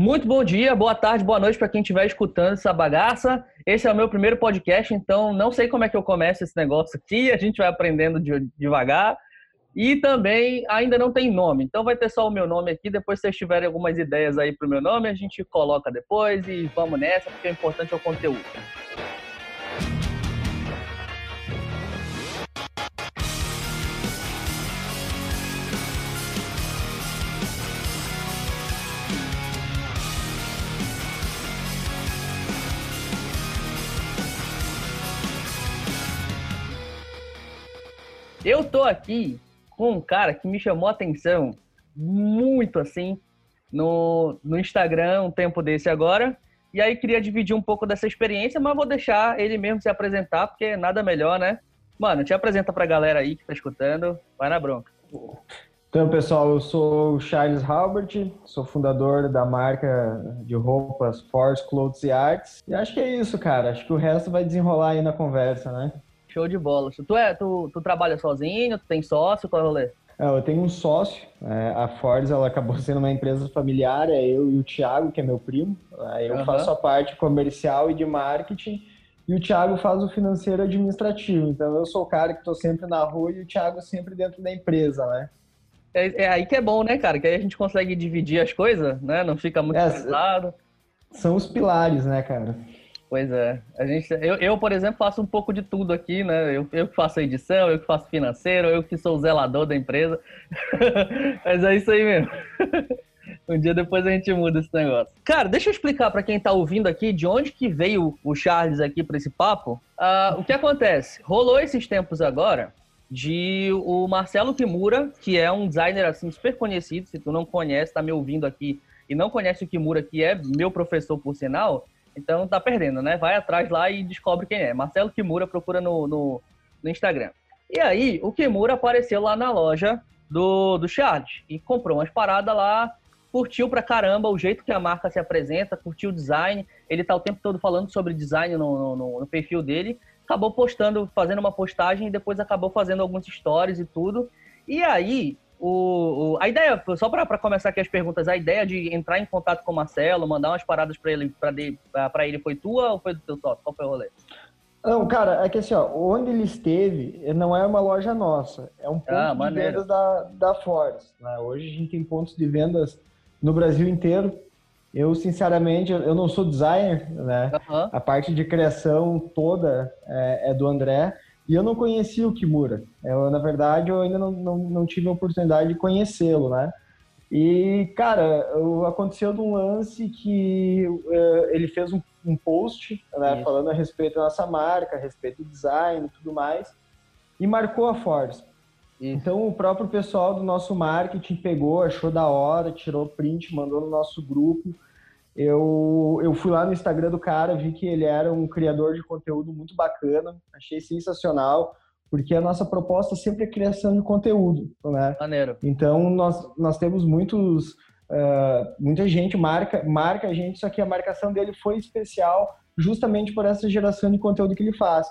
Muito bom dia, boa tarde, boa noite para quem estiver escutando essa bagaça. Esse é o meu primeiro podcast, então não sei como é que eu começo esse negócio aqui, a gente vai aprendendo devagar. E também ainda não tem nome, então vai ter só o meu nome aqui. Depois, se vocês tiverem algumas ideias aí para o meu nome, a gente coloca depois e vamos nessa, porque o importante é o conteúdo. Eu tô aqui com um cara que me chamou a atenção muito assim no, no Instagram um tempo desse agora. E aí queria dividir um pouco dessa experiência, mas vou deixar ele mesmo se apresentar, porque nada melhor, né? Mano, te apresenta pra galera aí que tá escutando. Vai na bronca. Então, pessoal, eu sou o Charles Halbert, sou fundador da marca de roupas Force Clothes e Arts. E acho que é isso, cara. Acho que o resto vai desenrolar aí na conversa, né? Show de bola. Tu, é, tu, tu trabalha sozinho? Tu tem sócio? Qual é o rolê? É, eu tenho um sócio. É, a Fords ela acabou sendo uma empresa familiar. É eu e o Thiago, que é meu primo. eu uhum. faço a parte comercial e de marketing. E o Thiago faz o financeiro administrativo. Então eu sou o cara que estou sempre na rua e o Thiago sempre dentro da empresa, né? É, é, aí que é bom, né, cara? Que aí a gente consegue dividir as coisas, né? Não fica muito é, pesado. São os pilares, né, cara? Pois é. A gente, eu, eu, por exemplo, faço um pouco de tudo aqui, né? Eu, eu que faço edição, eu que faço financeiro, eu que sou o zelador da empresa. Mas é isso aí mesmo. um dia depois a gente muda esse negócio. Cara, deixa eu explicar para quem tá ouvindo aqui de onde que veio o Charles aqui para esse papo. Uh, o que acontece? Rolou esses tempos agora de o Marcelo Kimura, que é um designer assim super conhecido, se tu não conhece, tá me ouvindo aqui e não conhece o Kimura, que é meu professor por sinal, então tá perdendo, né? Vai atrás lá e descobre quem é. Marcelo Kimura procura no, no, no Instagram. E aí, o Kimura apareceu lá na loja do, do Charles e comprou umas paradas lá, curtiu pra caramba o jeito que a marca se apresenta, curtiu o design. Ele tá o tempo todo falando sobre design no, no, no perfil dele. Acabou postando, fazendo uma postagem e depois acabou fazendo alguns stories e tudo. E aí, o, o, a ideia, só para começar aqui as perguntas, a ideia de entrar em contato com o Marcelo, mandar umas paradas para ele, para ele foi tua ou foi do teu top? Qual foi o rolê? Não, cara, é que assim, ó, onde ele esteve não é uma loja nossa, é um ponto ah, de vendas da, da Force. Né? Hoje a gente tem pontos de vendas no Brasil inteiro. Eu, sinceramente, eu não sou designer, né? Uhum. A parte de criação toda é, é do André. E eu não conhecia o Kimura. Eu, na verdade, eu ainda não, não, não tive a oportunidade de conhecê-lo, né? E, cara, aconteceu de um lance que uh, ele fez um, um post né, falando a respeito da nossa marca, a respeito do design e tudo mais, e marcou a Force. Então, o próprio pessoal do nosso marketing pegou, achou da hora, tirou print, mandou no nosso grupo eu, eu fui lá no Instagram do cara, vi que ele era um criador de conteúdo muito bacana, achei sensacional, porque a nossa proposta sempre é criação de conteúdo, né? Maneiro. Então, nós, nós temos muitos, uh, muita gente marca, marca a gente, só que a marcação dele foi especial justamente por essa geração de conteúdo que ele faz.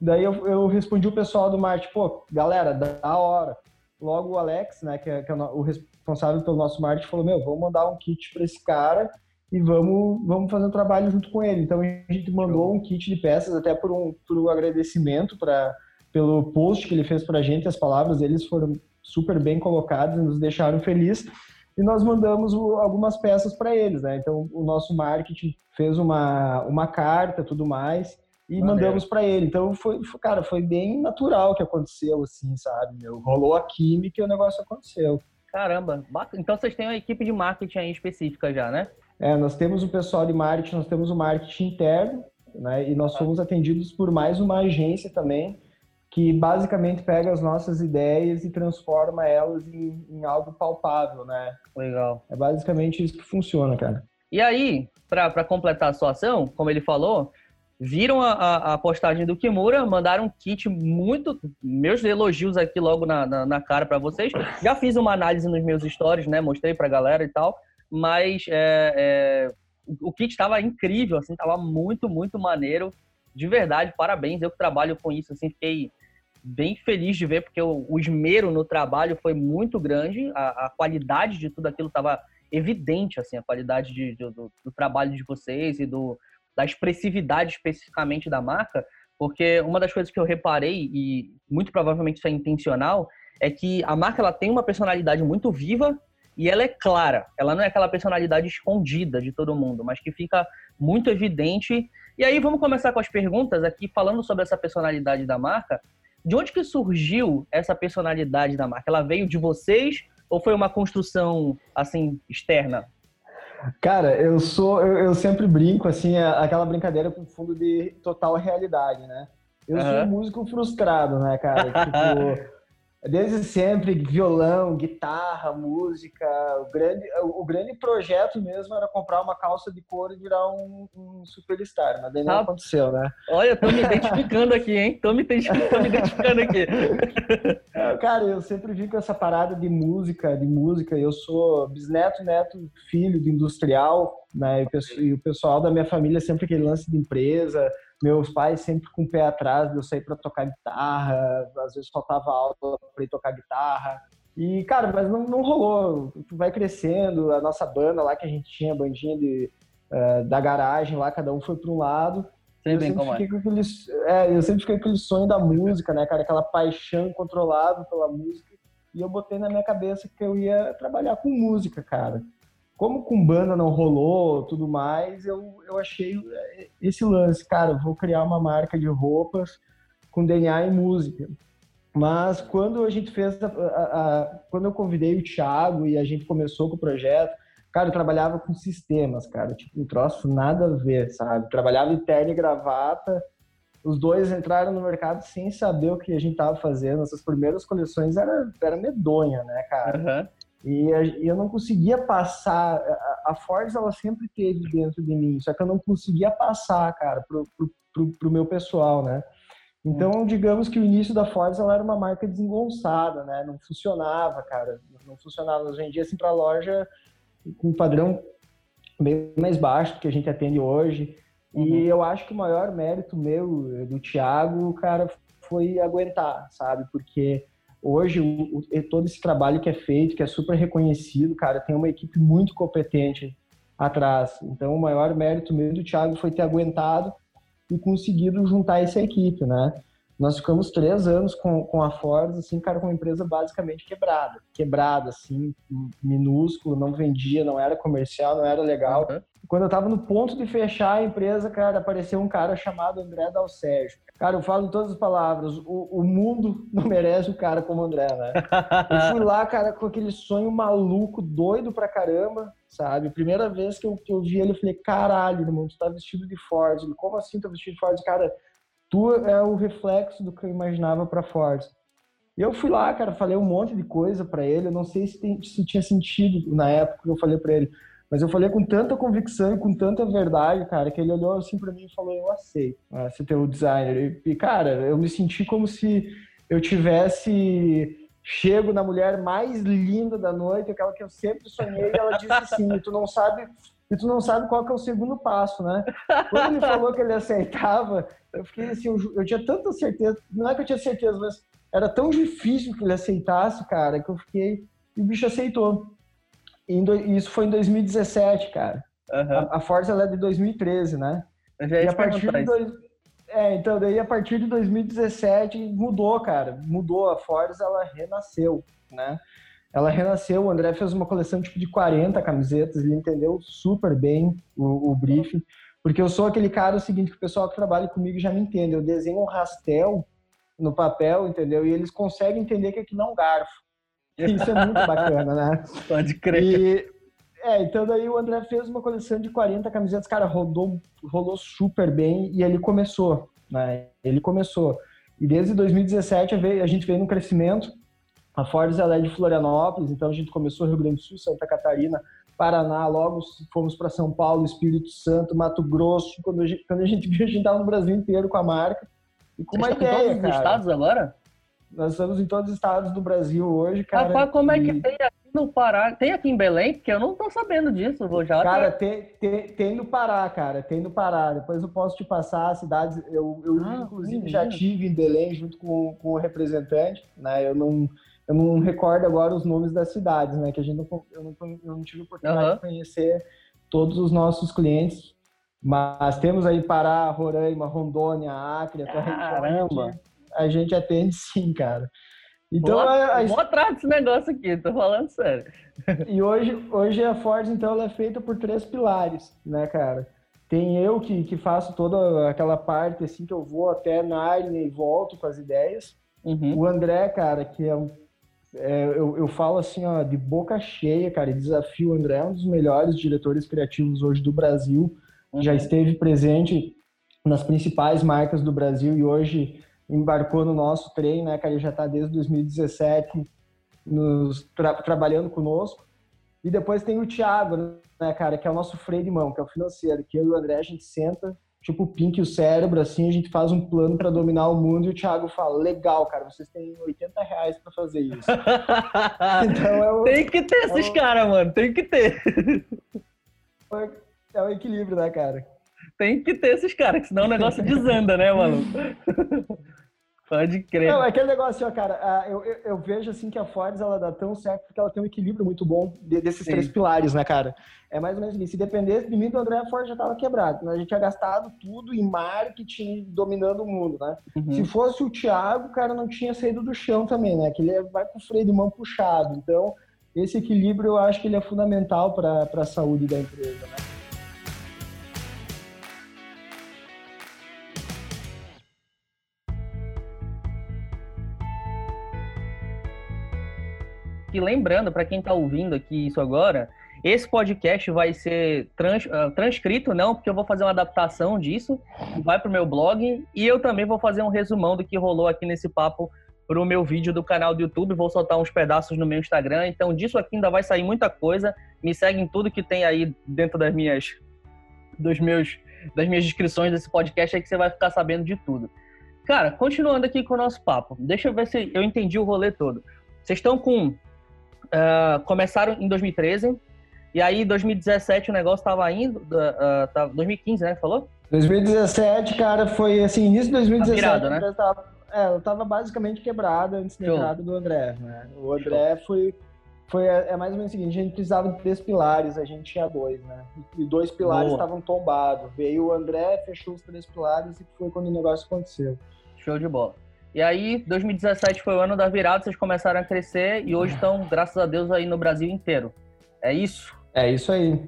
Daí eu, eu respondi o pessoal do marketing, pô, galera, da hora. Logo o Alex, né, que é, que é o responsável pelo nosso marketing, falou, meu, vou mandar um kit para esse cara e vamos, vamos fazer um trabalho junto com ele. Então a gente mandou um kit de peças até por um, por um agradecimento para pelo post que ele fez para a gente, as palavras deles foram super bem colocadas e nos deixaram felizes. E nós mandamos algumas peças para eles, né? Então o nosso marketing fez uma, uma carta, tudo mais, e mandamos para ele. Então foi, foi, cara, foi bem natural que aconteceu, assim, sabe? Meu, rolou a química e o negócio aconteceu. Caramba, então vocês têm uma equipe de marketing aí específica já, né? É, nós temos o pessoal de marketing, nós temos o marketing interno, né? E nós fomos atendidos por mais uma agência também, que basicamente pega as nossas ideias e transforma elas em, em algo palpável, né? Legal. É basicamente isso que funciona, cara. E aí, para completar a situação, como ele falou, viram a, a, a, postagem do Kimura, mandaram um kit muito. Meus elogios aqui logo na, na, na cara para vocês. Já fiz uma análise nos meus stories, né? Mostrei pra galera e tal mas é, é, o kit estava incrível, assim, estava muito, muito maneiro, de verdade, parabéns, eu que trabalho com isso, assim, fiquei bem feliz de ver, porque o, o esmero no trabalho foi muito grande, a, a qualidade de tudo aquilo estava evidente assim a qualidade de, de, do, do, trabalho de vocês e do, da expressividade especificamente da marca, porque uma das coisas que eu reparei e muito provavelmente isso é intencional é que a marca ela tem uma personalidade muito viva e ela é clara. Ela não é aquela personalidade escondida de todo mundo, mas que fica muito evidente. E aí vamos começar com as perguntas aqui falando sobre essa personalidade da marca. De onde que surgiu essa personalidade da marca? Ela veio de vocês ou foi uma construção assim externa? Cara, eu sou, eu, eu sempre brinco assim, aquela brincadeira com fundo de total realidade, né? Eu uhum. sou um músico frustrado, né, cara? tipo, desde sempre violão, guitarra, música. O grande, o, grande projeto mesmo era comprar uma calça de couro e virar um, um superstar, mas daí não ah, aconteceu, né? Olha, tô me identificando aqui, hein? Tô me, tô me identificando aqui. Cara, eu sempre vi com essa parada de música, de música. Eu sou bisneto, neto, filho de industrial, né? E o pessoal da minha família sempre aquele lance de empresa meus pais sempre com o pé atrás de eu sair para tocar guitarra, às vezes faltava aula para ir tocar guitarra. E, cara, mas não, não rolou. Tu vai crescendo, a nossa banda lá que a gente tinha, a bandinha de, uh, da garagem lá, cada um foi para um lado. Sei eu, sempre fiquei é. com aquele, é, eu sempre fiquei com aquele sonho da música, né, cara? Aquela paixão controlada pela música. E eu botei na minha cabeça que eu ia trabalhar com música, cara como com banda não rolou, tudo mais, eu, eu achei esse lance, cara, vou criar uma marca de roupas com DNA e música. Mas quando a gente fez, a, a, a, quando eu convidei o Thiago e a gente começou com o projeto, cara, eu trabalhava com sistemas, cara, tipo, um troço nada a ver, sabe? Trabalhava em terno e gravata, os dois entraram no mercado sem saber o que a gente tava fazendo. Essas primeiras coleções era, era medonha, né, cara? Uhum. E eu não conseguia passar. A Ford ela sempre teve dentro de mim, só que eu não conseguia passar, cara, pro, pro, pro, pro meu pessoal, né? Então, hum. digamos que o início da Ford ela era uma marca desengonçada, né? Não funcionava, cara. Não funcionava. Nós vendia assim para loja com um padrão bem mais baixo do que a gente atende hoje. Uhum. E eu acho que o maior mérito meu, do Thiago, cara, foi aguentar, sabe? Porque Hoje, o, o, todo esse trabalho que é feito, que é super reconhecido, cara, tem uma equipe muito competente atrás. Então, o maior mérito meu do Thiago foi ter aguentado e conseguido juntar essa equipe, né? Nós ficamos três anos com, com a Ford, assim, cara, com uma empresa basicamente quebrada. Quebrada, assim, minúsculo, não vendia, não era comercial, não era legal. Uhum. Quando eu tava no ponto de fechar a empresa, cara, apareceu um cara chamado André Dalsérgio. Cara, eu falo em todas as palavras, o, o mundo não merece um cara como o André, né? Eu fui lá, cara, com aquele sonho maluco, doido pra caramba, sabe? Primeira vez que eu, que eu vi ele, eu falei, caralho, irmão, tu tá vestido de Ford. Ele, como assim tá vestido de Ford? Cara, tu é o reflexo do que eu imaginava para Ford. E eu fui lá, cara, falei um monte de coisa para ele. Eu não sei se, tem, se tinha sentido na época que eu falei para ele, mas eu falei com tanta convicção e com tanta verdade, cara, que ele olhou assim para mim e falou: Eu aceito né, ser teu designer. E, cara, eu me senti como se eu tivesse chego na mulher mais linda da noite, aquela que eu sempre sonhei, e ela disse assim: Tu não sabe e tu não sabe qual que é o segundo passo, né? Quando ele falou que ele aceitava, eu fiquei assim, eu, eu, tinha tanta certeza, não é que eu tinha certeza, mas era tão difícil que ele aceitasse, cara, que eu fiquei, e o bicho aceitou. E isso foi em 2017, cara. Uhum. A, a Forza ela é de 2013, né? e a partir de dois, é, então daí a partir de 2017 mudou, cara, mudou a Forza, ela renasceu, né? Ela renasceu. O André fez uma coleção tipo de 40 camisetas, ele entendeu super bem o, o briefing, porque eu sou aquele cara o seguinte que o pessoal que trabalha comigo já me entende. Eu desenho um rastel no papel, entendeu? E eles conseguem entender que aqui não é um garfo. Isso é muito bacana, né? Pode crer. E, é, então daí o André fez uma coleção de 40 camisetas, cara, rodou, rolou super bem e ele começou, né? Ele começou. E desde 2017 a gente veio num crescimento a Ford ela é de Florianópolis, então a gente começou Rio Grande do Sul, Santa Catarina, Paraná, logo fomos para São Paulo, Espírito Santo, Mato Grosso. Quando a gente, quando a gente viu, a gente estava no Brasil inteiro com a marca. E com uma ideia, em todos cara. os estados agora? Nós estamos em todos os estados do Brasil hoje, cara. Rapaz, como é que tem aqui no Pará? Tem aqui em Belém? Porque eu não tô sabendo disso. Vou já cara, tem, tem, tem no Pará, cara. Tem no Pará. Depois eu posso te passar as cidades. Eu, eu ah, inclusive, já tive em Belém junto com, com o representante. Né? Eu não eu não recordo agora os nomes das cidades, né? Que a gente não, eu não, eu não tive oportunidade uhum. de conhecer todos os nossos clientes, mas temos aí Pará, Roraima, Rondônia, Acre, Caramba! A gente atende sim, cara. Então, vou, a, a... vou atrás desse negócio aqui, tô falando sério. E hoje, hoje a Ford, então, ela é feita por três pilares, né, cara? Tem eu que, que faço toda aquela parte, assim, que eu vou até Narnia e volto com as ideias. Uhum. O André, cara, que é um é, eu, eu falo assim, ó, de boca cheia, cara, e desafio o André, é um dos melhores diretores criativos hoje do Brasil. Uhum. Já esteve presente nas principais marcas do Brasil e hoje embarcou no nosso trem, né, cara? Ele já está desde 2017 nos, tra trabalhando conosco. E depois tem o Thiago, né, cara, que é o nosso freio de mão, que é o financeiro, que eu e o André a gente senta, tipo o Pink e o cérebro, assim, a gente faz um plano para dominar o mundo e o Thiago fala: legal, cara, vocês têm 80 reais para fazer isso. então é o, Tem que ter é esses o... caras, mano, tem que ter. É o equilíbrio, né, cara? Tem que ter esses caras, senão o negócio desanda, né, mano? Pode crer. Não, é aquele negócio, ó, cara, eu, eu, eu, vejo assim que a Ford ela dá tão certo porque ela tem um equilíbrio muito bom desses Sim. três pilares, né, cara? É mais ou menos isso. Se dependesse de mim, do André, a Ford já tava quebrado. Né? A gente tinha gastado tudo em marketing, dominando o mundo, né? Uhum. Se fosse o Thiago, o cara não tinha saído do chão também, né? Que ele vai com o freio de mão puxado. Então, esse equilíbrio eu acho que ele é fundamental para a saúde da empresa, né? Lembrando, para quem está ouvindo aqui isso agora, esse podcast vai ser trans, uh, transcrito, não, porque eu vou fazer uma adaptação disso, vai para o meu blog, e eu também vou fazer um resumão do que rolou aqui nesse papo para o meu vídeo do canal do YouTube, vou soltar uns pedaços no meu Instagram, então disso aqui ainda vai sair muita coisa, me segue em tudo que tem aí dentro das minhas, dos meus, das minhas descrições desse podcast, aí que você vai ficar sabendo de tudo. Cara, continuando aqui com o nosso papo, deixa eu ver se eu entendi o rolê todo. Vocês estão com Uh, começaram em 2013, e aí, em 2017, o negócio estava indo. Uh, tava, 2015, né? Falou? 2017, cara, foi assim, início de 2017. Tá virado, né? Tava, é, eu tava basicamente quebrado antes da entrada do André. Né? O André Show. foi. Foi, é, é mais ou menos o seguinte, a gente precisava de três pilares, a gente tinha dois, né? E dois pilares estavam tombados. Veio o André, fechou os três pilares e foi quando o negócio aconteceu. Show de bola. E aí, 2017 foi o ano da virada, vocês começaram a crescer e hoje estão, graças a Deus, aí no Brasil inteiro. É isso? É isso aí.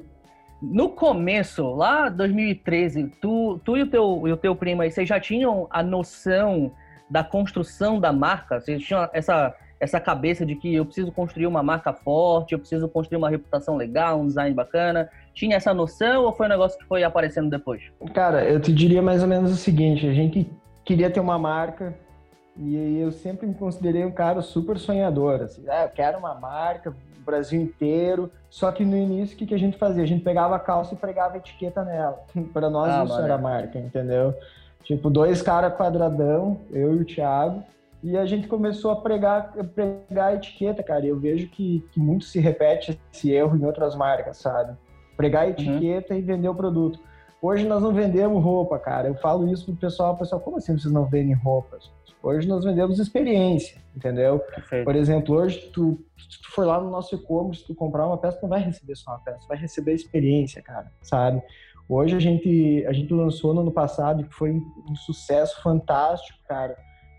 No começo, lá 2013, tu, tu e, o teu, e o teu primo aí, vocês já tinham a noção da construção da marca? Vocês tinham essa, essa cabeça de que eu preciso construir uma marca forte, eu preciso construir uma reputação legal, um design bacana? Tinha essa noção ou foi um negócio que foi aparecendo depois? Cara, eu te diria mais ou menos o seguinte: a gente queria ter uma marca e eu sempre me considerei um cara super sonhador. Assim, ah, eu quero uma marca, o Brasil inteiro. Só que no início, o que, que a gente fazia? A gente pegava a calça e pregava a etiqueta nela. Para nós, ah, isso mano. era marca, entendeu? Tipo, dois caras quadradão, eu e o Thiago. E a gente começou a pregar, pregar a etiqueta, cara. E eu vejo que, que muito se repete esse erro em outras marcas, sabe? Pregar a uhum. etiqueta uhum. e vender o produto. Hoje nós não vendemos roupa, cara. Eu falo isso pro pessoal, o pessoal, como assim vocês não vendem roupas? Hoje nós vendemos experiência, entendeu? Perfeito. Por exemplo, hoje tu, se tu for lá no nosso e-commerce, tu comprar uma peça, tu não vai receber só uma peça, tu vai receber experiência, cara, sabe? Hoje a gente, a gente lançou no ano passado, que foi um sucesso fantástico, cara.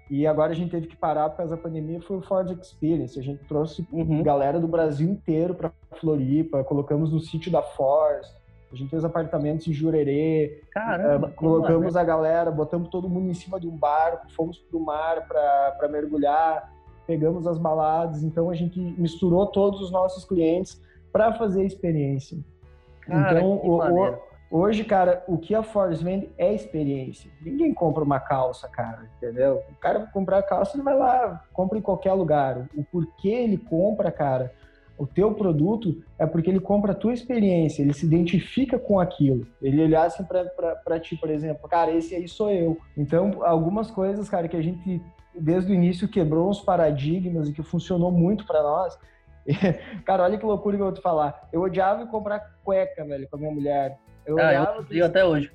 E agora a gente teve que parar por causa da pandemia, foi o Ford Experience. A gente trouxe uhum. galera do Brasil inteiro para Floripa, colocamos no sítio da Ford, a gente fez apartamentos em Jurerê. Caramba! Uh, colocamos a galera, botamos todo mundo em cima de um barco, fomos pro mar para mergulhar, pegamos as baladas. Então a gente misturou todos os nossos clientes para fazer a experiência. Cara, então, o, o, hoje, cara, o que a Force vende é experiência. Ninguém compra uma calça, cara, entendeu? O cara comprar calça, ele vai lá, compra em qualquer lugar. O porquê ele compra, cara, o teu produto é porque ele compra a tua experiência, ele se identifica com aquilo. Ele olhar assim para ti, por exemplo, cara, esse aí sou eu. Então, algumas coisas, cara, que a gente desde o início quebrou uns paradigmas e que funcionou muito para nós. cara, olha que loucura que eu vou te falar. Eu odiava comprar cueca, velho, com a minha mulher. Eu ah, eu, até hoje.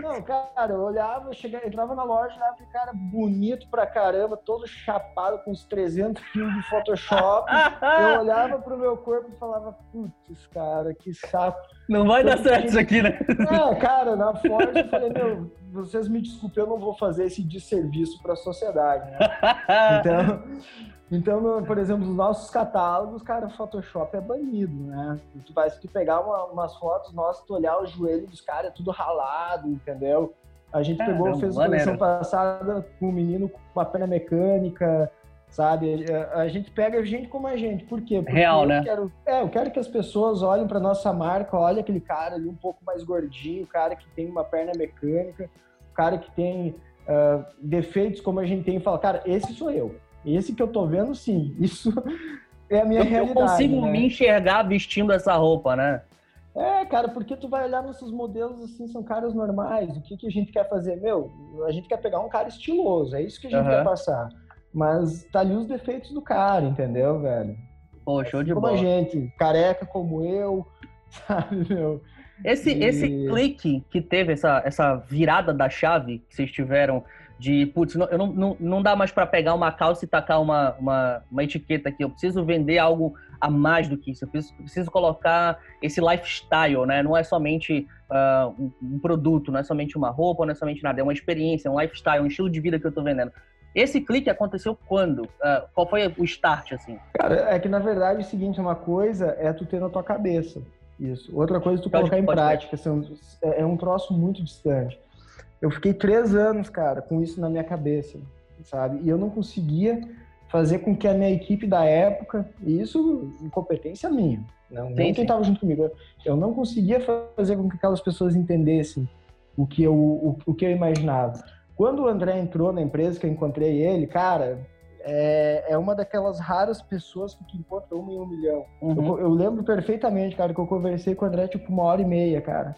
Não, cara, eu olhava, eu chegava, entrava na loja, olhava aquele cara bonito pra caramba, todo chapado, com uns 300 quilos de Photoshop. eu olhava pro meu corpo e falava, putz, cara, que saco. Não vai dar certo isso aqui, né? É, cara, na Ford eu falei, meu, vocês me desculpem, eu não vou fazer esse desserviço pra sociedade, né? Então... Então, por exemplo, nos nossos catálogos, cara, o Photoshop é banido, né? Tu vai, se tu pegar uma, umas fotos nossas, tu olhar o joelho dos caras, é tudo ralado, entendeu? A gente é, pegou, fez a coleção passada com um menino com uma perna mecânica, sabe? A gente pega gente como a gente. Por quê? Porque Real, eu né? Quero, é, eu quero que as pessoas olhem para nossa marca, olhem aquele cara ali um pouco mais gordinho, o cara que tem uma perna mecânica, cara que tem uh, defeitos como a gente tem e fala, cara, esse sou eu. Esse que eu tô vendo, sim. Isso é a minha eu, realidade. Eu consigo né? me enxergar vestindo essa roupa, né? É, cara, porque tu vai olhar nossos modelos assim, são caras normais. O que, que a gente quer fazer? Meu, a gente quer pegar um cara estiloso, é isso que a gente uhum. quer passar. Mas tá ali os defeitos do cara, entendeu, velho? Pô, show de como bola. Como a gente, careca como eu, sabe, meu? Esse, e... esse clique que teve, essa, essa virada da chave que vocês tiveram de, putz, não, eu não, não, não dá mais para pegar uma calça e tacar uma, uma, uma, etiqueta aqui, eu preciso vender algo a mais do que isso, eu preciso, preciso colocar esse lifestyle, né? Não é somente uh, um, um, produto, não é somente uma roupa, não é somente nada, é uma experiência, um lifestyle, um estilo de vida que eu tô vendendo. Esse clique aconteceu quando? Uh, qual foi o start, assim? Cara, é que na verdade é o seguinte, uma coisa é tu ter na tua cabeça isso. Outra coisa tu colocar em prática, assim, é, é um troço muito distante. Eu fiquei três anos, cara, com isso na minha cabeça, sabe? E eu não conseguia fazer com que a minha equipe da época, e isso incompetência minha, não, nem quem estava junto comigo, eu não conseguia fazer com que aquelas pessoas entendessem o que eu, o, o que eu imaginava. Quando o André entrou na empresa, que eu encontrei ele, cara, é, é uma daquelas raras pessoas que tu encontra uma em um milhão. Uhum. Eu, eu, lembro perfeitamente, cara, que eu conversei com o André tipo uma hora e meia, cara.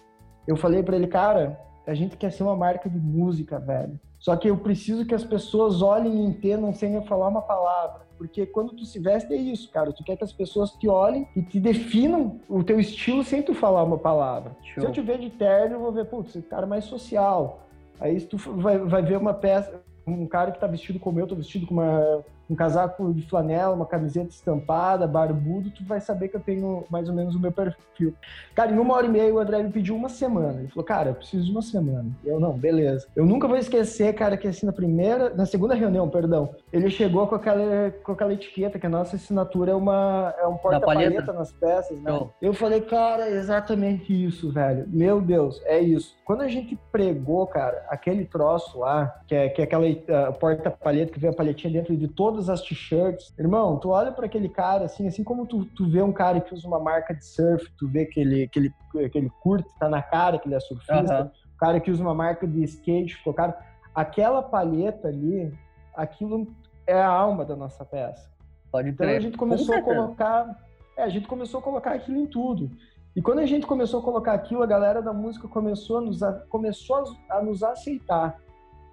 Eu falei para ele, cara, a gente quer ser uma marca de música, velho. Só que eu preciso que as pessoas olhem e entendam sem eu falar uma palavra. Porque quando tu se veste é isso, cara. Tu quer que as pessoas te olhem e te definam o teu estilo sem tu falar uma palavra. Show. Se eu te ver de terno, eu vou ver, putz, esse cara é mais social. Aí tu vai, vai ver uma peça, um cara que tá vestido como eu, tô vestido com uma um casaco de flanela, uma camiseta estampada, barbudo, tu vai saber que eu tenho mais ou menos o meu perfil. Cara, em uma hora e meia o André me pediu uma semana. Ele falou, cara, eu preciso de uma semana. Eu, não, beleza. Eu nunca vou esquecer, cara, que assim, na primeira, na segunda reunião, perdão, ele chegou com aquela, com aquela etiqueta, que a nossa assinatura é, uma, é um porta-palheta nas peças, né? Eu falei, cara, é exatamente isso, velho. Meu Deus, é isso. Quando a gente pregou, cara, aquele troço lá, que é, que é aquela uh, porta-palheta que vem a palhetinha dentro de todas todas as t-shirts. Irmão, tu olha para aquele cara, assim, assim como tu, tu vê um cara que usa uma marca de surf, tu vê que ele, que ele, que ele curte, tá na cara que ele é surfista, uhum. o cara que usa uma marca de skate, ficou cara. Aquela palheta ali, aquilo é a alma da nossa peça. Pode então a gente começou a colocar. É, a gente começou a colocar aquilo em tudo. E quando a gente começou a colocar aquilo, a galera da música começou a nos, a, começou a, a nos aceitar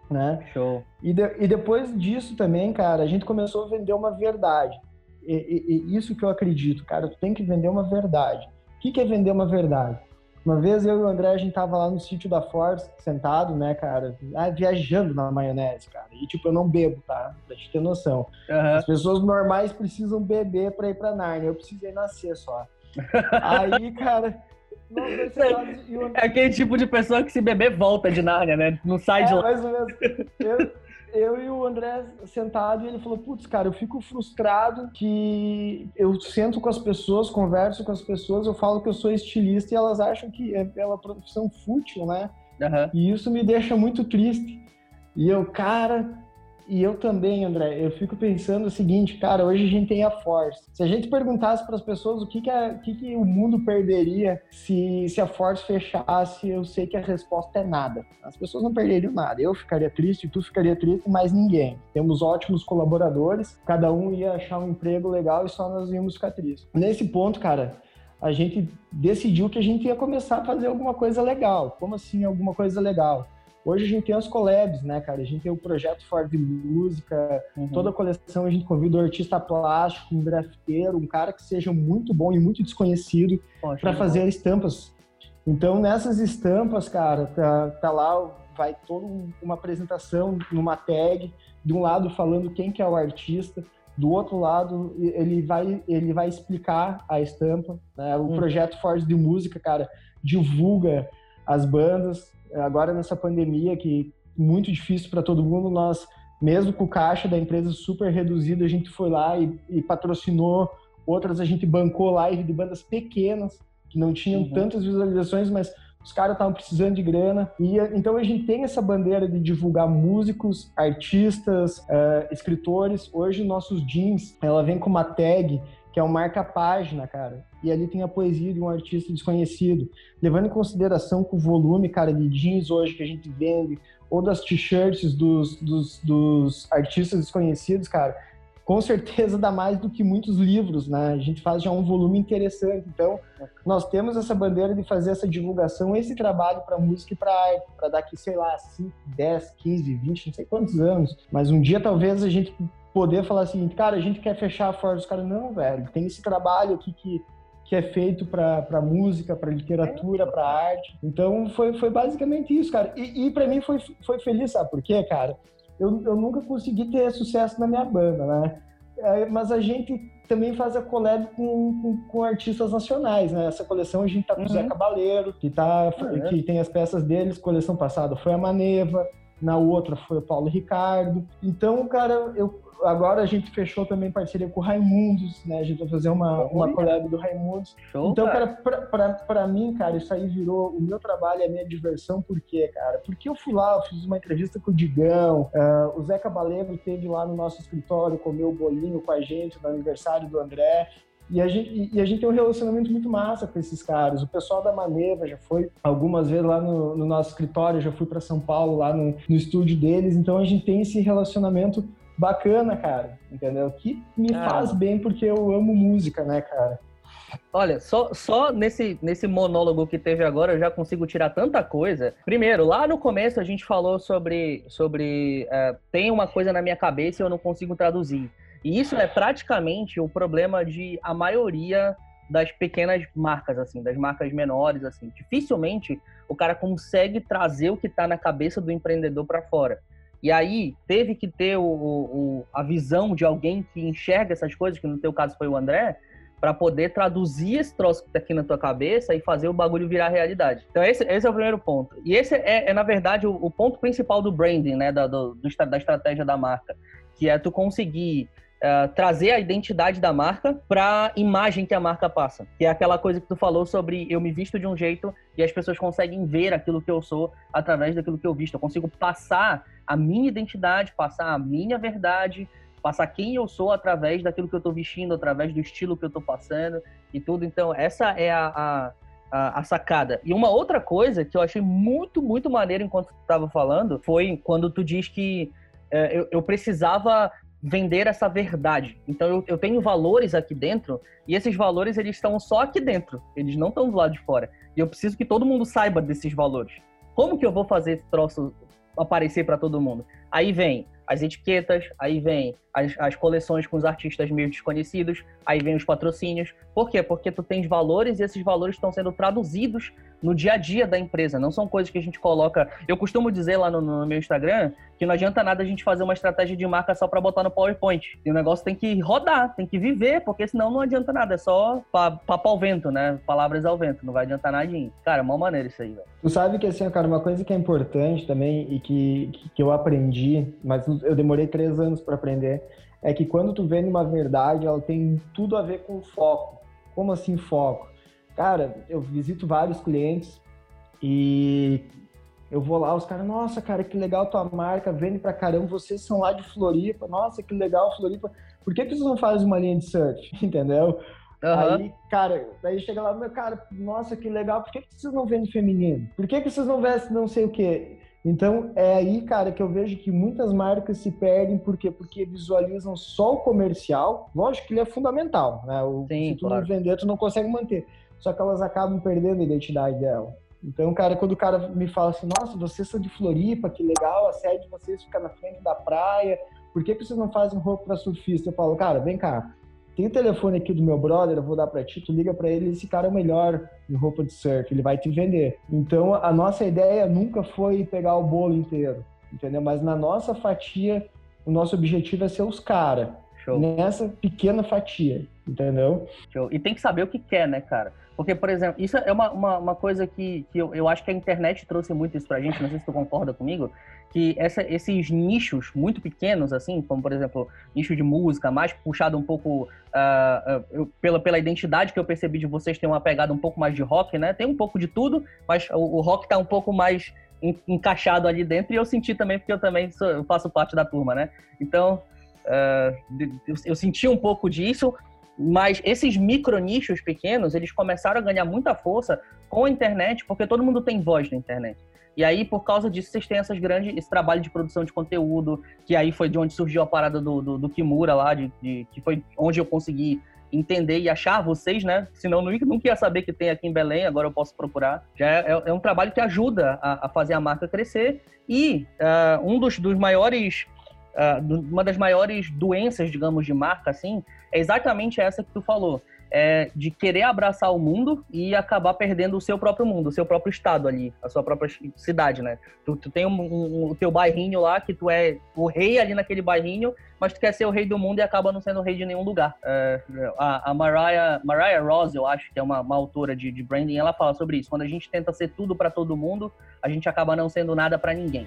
né? Show. E, de, e depois disso também, cara, a gente começou a vender uma verdade. E, e, e, isso que eu acredito, cara, tu tem que vender uma verdade. O que, que é vender uma verdade? Uma vez eu e o André, a gente tava lá no sítio da Force, sentado, né, cara, ah, viajando na maionese, cara. E, tipo, eu não bebo, tá? Pra te ter noção. Uhum. As pessoas normais precisam beber pra ir pra Narnia. Eu precisei nascer só. Aí, cara, é aquele tipo de pessoa que se beber volta de Nárnia, né? Não sai é, de lá. Mais ou menos. Eu, eu e o André sentado e ele falou: Putz, cara, eu fico frustrado que eu sento com as pessoas, converso com as pessoas, eu falo que eu sou estilista e elas acham que é, é uma profissão fútil, né? Uhum. E isso me deixa muito triste. E eu, cara, e eu também, André, eu fico pensando o seguinte, cara, hoje a gente tem a Force. Se a gente perguntasse para as pessoas o que, que, que, que o mundo perderia se, se a Force fechasse, eu sei que a resposta é nada. As pessoas não perderiam nada. Eu ficaria triste, tu ficaria triste, mas ninguém. Temos ótimos colaboradores, cada um ia achar um emprego legal e só nós íamos ficar tristes. Nesse ponto, cara, a gente decidiu que a gente ia começar a fazer alguma coisa legal. Como assim alguma coisa legal? Hoje a gente tem as collabs, né, cara? A gente tem o projeto Ford Música, uhum. toda a coleção a gente convida um artista plástico, um grafiteiro, um cara que seja muito bom e muito desconhecido para fazer estampas. Então, nessas estampas, cara, tá, tá lá, vai toda uma apresentação numa tag, de um lado falando quem que é o artista, do outro lado ele vai ele vai explicar a estampa né? o hum. projeto Force de música cara divulga as bandas agora nessa pandemia que muito difícil para todo mundo nós mesmo com o caixa da empresa super reduzido a gente foi lá e, e patrocinou outras a gente bancou live de bandas pequenas que não tinham uhum. tantas visualizações mas os caras estavam precisando de grana. E então a gente tem essa bandeira de divulgar músicos, artistas, uh, escritores. Hoje nossos jeans, ela vem com uma tag que é um marca-página, cara. E ali tem a poesia de um artista desconhecido. Levando em consideração que o volume, cara, de jeans hoje que a gente vende, ou das t-shirts dos, dos, dos artistas desconhecidos, cara, com certeza dá mais do que muitos livros, né? A gente faz já um volume interessante. Então, nós temos essa bandeira de fazer essa divulgação, esse trabalho para música e para arte, para daqui, sei lá, 5, 10, 15, 20, não sei quantos anos. Mas um dia talvez a gente poder falar assim, cara, a gente quer fechar a Ford. Os caras, não, velho, tem esse trabalho aqui que que é feito para música, para literatura, para arte. Então foi, foi basicamente isso, cara. E, e para mim foi, foi feliz, sabe por quê, cara? eu, eu nunca consegui ter sucesso na minha banda, né? É, mas a gente também faz a collab com, com, com, artistas nacionais, né? Essa coleção a gente tá com o Zé uhum. Cabaleiro, que, tá, uhum. que tem as peças deles. Coleção passada foi a Maneva, na outra foi o Paulo Ricardo. Então, cara, eu, agora a gente fechou também parceria com o Raimundos, né? A gente vai fazer uma, uma collab do Raimundos. Show, então, cara, pra, pra, pra, mim, cara, isso aí virou o meu trabalho, a minha diversão. Por quê, cara? Porque eu fui lá, eu fiz uma entrevista com o Digão, uh, o Zé Cabaleiro teve lá no nosso escritório, comeu o bolinho com a gente no aniversário do André. E a, gente, e a gente tem um relacionamento muito massa com esses caras. O pessoal da Maneva já foi algumas vezes lá no, no nosso escritório, já fui para São Paulo, lá no, no estúdio deles. Então a gente tem esse relacionamento bacana, cara, entendeu? Que me ah. faz bem porque eu amo música, né, cara? Olha, só, só nesse, nesse monólogo que teve agora eu já consigo tirar tanta coisa. Primeiro, lá no começo a gente falou sobre. sobre uh, tem uma coisa na minha cabeça e eu não consigo traduzir. E isso é praticamente o problema de a maioria das pequenas marcas, assim, das marcas menores, assim. Dificilmente o cara consegue trazer o que está na cabeça do empreendedor para fora. E aí teve que ter o, o, a visão de alguém que enxerga essas coisas, que no teu caso foi o André, para poder traduzir esse troço que tá aqui na tua cabeça e fazer o bagulho virar realidade. Então esse, esse é o primeiro ponto. E esse é, é na verdade, o, o, ponto principal do branding, né, da, do, da estratégia da marca, que é tu conseguir Uh, trazer a identidade da marca para a imagem que a marca passa. Que é aquela coisa que tu falou sobre eu me visto de um jeito e as pessoas conseguem ver aquilo que eu sou através daquilo que eu visto. Eu consigo passar a minha identidade, passar a minha verdade, passar quem eu sou através daquilo que eu estou vestindo, através do estilo que eu estou passando e tudo. Então, essa é a, a, a, a, sacada. E uma outra coisa que eu achei muito, muito maneiro enquanto tu estava falando foi quando tu diz que é, eu, eu precisava vender essa verdade. Então eu, eu, tenho valores aqui dentro e esses valores eles estão só aqui dentro, eles não estão do lado de fora. E eu preciso que todo mundo saiba desses valores. Como que eu vou fazer esse troço aparecer para todo mundo? Aí vem as etiquetas, aí vem as, as, coleções com os artistas meio desconhecidos, aí vem os patrocínios. Por quê? Porque tu tens valores e esses valores estão sendo traduzidos no dia a dia da empresa. Não são coisas que a gente coloca. Eu costumo dizer lá no, no meu Instagram que não adianta nada a gente fazer uma estratégia de marca só para botar no PowerPoint. E o negócio tem que rodar, tem que viver, porque senão não adianta nada. É só papo ao vento, né? Palavras ao vento. Não vai adiantar nadinha. Cara, é uma maneira isso aí, velho. Tu sabe que, assim, cara, uma coisa que é importante também e que, que eu aprendi, mas eu demorei três anos para aprender, é que quando tu vende uma verdade, ela tem tudo a ver com foco. Como assim foco? Cara, eu visito vários clientes e eu vou lá, os caras, nossa, cara, que legal tua marca, vende pra caramba, vocês são lá de Floripa, nossa, que legal Floripa. Por que, que vocês não fazem uma linha de surf? Entendeu? Uhum. Aí, cara, daí chega lá, meu cara, nossa, que legal, por que, que vocês não vendem feminino? Por que, que vocês não vestem não sei o quê? Então, é aí, cara, que eu vejo que muitas marcas se perdem, por quê? Porque visualizam só o comercial. Lógico que ele é fundamental, né? O, Sim, se tu claro. não vender, tu não consegue manter. Só que elas acabam perdendo a identidade dela. Então, cara, quando o cara me fala assim, nossa, vocês são de Floripa, que legal, a sede de vocês fica na frente da praia, por que, que vocês não fazem roupa para surfista? Eu falo, cara, vem cá, tem o telefone aqui do meu brother, eu vou dar para ti, tu liga para ele, esse cara é o melhor em roupa de surf, ele vai te vender. Então, a nossa ideia nunca foi pegar o bolo inteiro, entendeu? Mas na nossa fatia, o nosso objetivo é ser os caras. Nessa pequena fatia, entendeu? Show. E tem que saber o que quer, né, cara? Porque, por exemplo, isso é uma, uma, uma coisa que, que eu, eu, acho que a internet trouxe muito isso pra gente, não sei se tu concorda comigo, que essa, esses nichos muito pequenos, assim, como, por exemplo, nicho de música, mais puxado um pouco uh, uh, pela, pela identidade que eu percebi de vocês, tem uma pegada um pouco mais de rock, né? Tem um pouco de tudo, mas o, o rock tá um pouco mais encaixado ali dentro, e eu senti também, porque eu também sou, eu faço parte da turma, né? Então, uh, eu, eu senti um pouco disso, mas esses micro nichos pequenos, eles começaram a ganhar muita força com a internet, porque todo mundo tem voz na internet. E aí, por causa disso, vocês têm essas grandes, esse trabalho de produção de conteúdo, que aí foi de onde surgiu a parada do, do, do Kimura lá, de, de, que foi onde eu consegui entender e achar vocês, né? Senão nunca, nunca ia saber que tem aqui em Belém, agora eu posso procurar. Já é, é, é um trabalho que ajuda a, a, fazer a marca crescer. E uh, um dos, dos maiores uh, uma das maiores doenças, digamos, de marca, assim, é exatamente essa que tu falou. É de querer abraçar o mundo e acabar perdendo o seu próprio mundo, o seu próprio estado ali, a sua própria cidade, né? Tu, tu tem um, um, o teu bairrinho lá, que tu é o rei ali naquele bairrinho, mas tu quer ser o rei do mundo e acaba não sendo o rei de nenhum lugar. É, a, a Mariah, Mariah Rose, eu acho, que é uma, uma autora de, de branding, ela fala sobre isso. Quando a gente tenta ser tudo para todo mundo, a gente acaba não sendo nada para ninguém.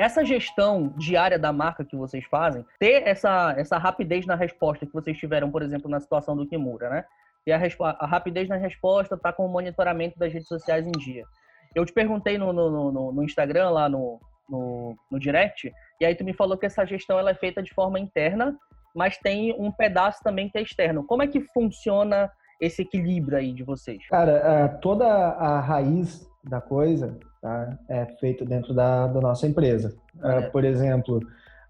Essa gestão diária da marca que vocês fazem, ter essa, essa rapidez na resposta que vocês tiveram, por exemplo, na situação do Kimura, né? E a, a rapidez na resposta está com o monitoramento das redes sociais em dia. Eu te perguntei no, no, no, no Instagram, lá no, no, no, direct, e aí tu me falou que essa gestão ela é feita de forma interna, mas tem um pedaço também que é externo. Como é que funciona esse equilíbrio aí de vocês? Cara, toda a raiz da coisa tá? é feito dentro da, da nossa empresa. É. Uh, por exemplo,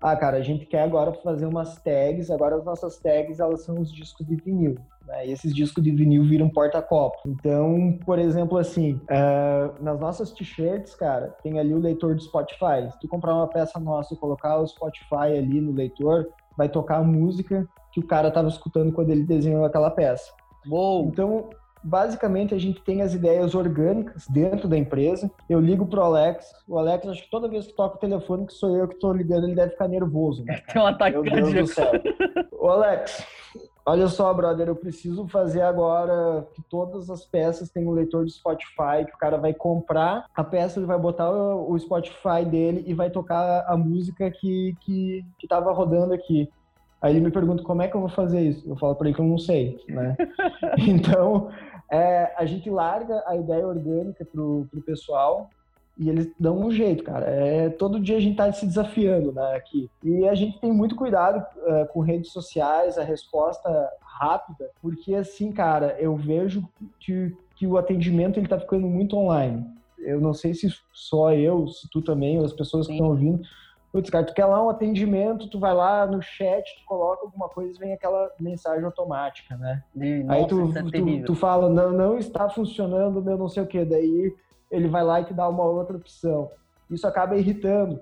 ah, cara, a gente quer agora fazer umas tags, agora as nossas tags elas são os discos de vinil. Né? E esses discos de vinil viram porta-copo. Então, por exemplo, assim, uh, nas nossas t-shirts, cara, tem ali o leitor do Spotify. Se tu comprar uma peça nossa e colocar o Spotify ali no leitor, vai tocar a música que o cara estava escutando quando ele desenhou aquela peça. Uou. Então, Basicamente, a gente tem as ideias orgânicas dentro da empresa. Eu ligo pro Alex. O Alex, acho que toda vez que toca o telefone, que sou eu que estou ligando, ele deve ficar nervoso. Né, tem um ataque Meu Deus do céu. Ô, Alex, olha só, brother, eu preciso fazer agora que todas as peças tenham um leitor de Spotify, que o cara vai comprar a peça, ele vai botar o Spotify dele e vai tocar a música que, que, que tava rodando aqui. Aí ele me pergunta como é que eu vou fazer isso. Eu falo para ele que eu não sei, né? então, é, a gente larga a ideia orgânica pro, pro pessoal e eles dão um jeito, cara. É, todo dia a gente tá se desafiando né, aqui. E a gente tem muito cuidado uh, com redes sociais, a resposta rápida, porque assim, cara, eu vejo que, que o atendimento ele tá ficando muito online. Eu não sei se só eu, se tu também, ou as pessoas Sim. que estão ouvindo, Putz, cara, tu quer lá um atendimento, tu vai lá no chat, tu coloca alguma coisa vem aquela mensagem automática, né? nossa, Aí tu, é tu, tu, fala, não, não está funcionando meu não sei o que, daí ele vai lá e te dá uma outra opção. Isso acaba irritando.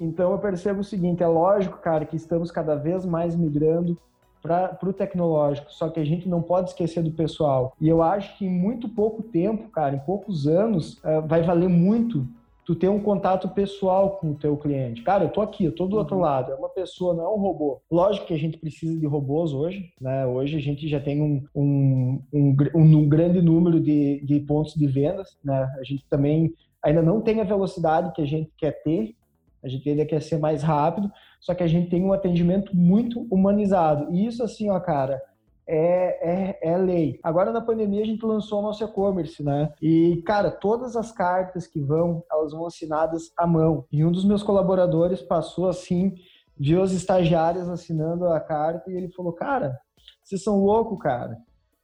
Então eu percebo o seguinte, é lógico, cara, que estamos cada vez mais migrando para o tecnológico, só que a gente não pode esquecer do pessoal. E eu acho que em muito pouco tempo, cara, em poucos anos, uh, vai valer muito tu ter um contato pessoal com o teu cliente. Cara, eu tô aqui, eu tô do uhum. outro lado, é uma pessoa, não é um robô. Lógico que a gente precisa de robôs hoje, né? Hoje a gente já tem um, um, um, um grande número de, de pontos de vendas, né? A gente também ainda não tem a velocidade que a gente quer ter, a gente ainda quer ser mais rápido, só que a gente tem um atendimento muito humanizado. E isso, assim, ó, cara, é, é, é lei. Agora na pandemia a gente lançou o nosso e-commerce, né? E, cara, todas as cartas que vão, elas vão assinadas à mão. E um dos meus colaboradores passou assim, viu as estagiárias assinando a carta e ele falou, cara, vocês são loucos, cara.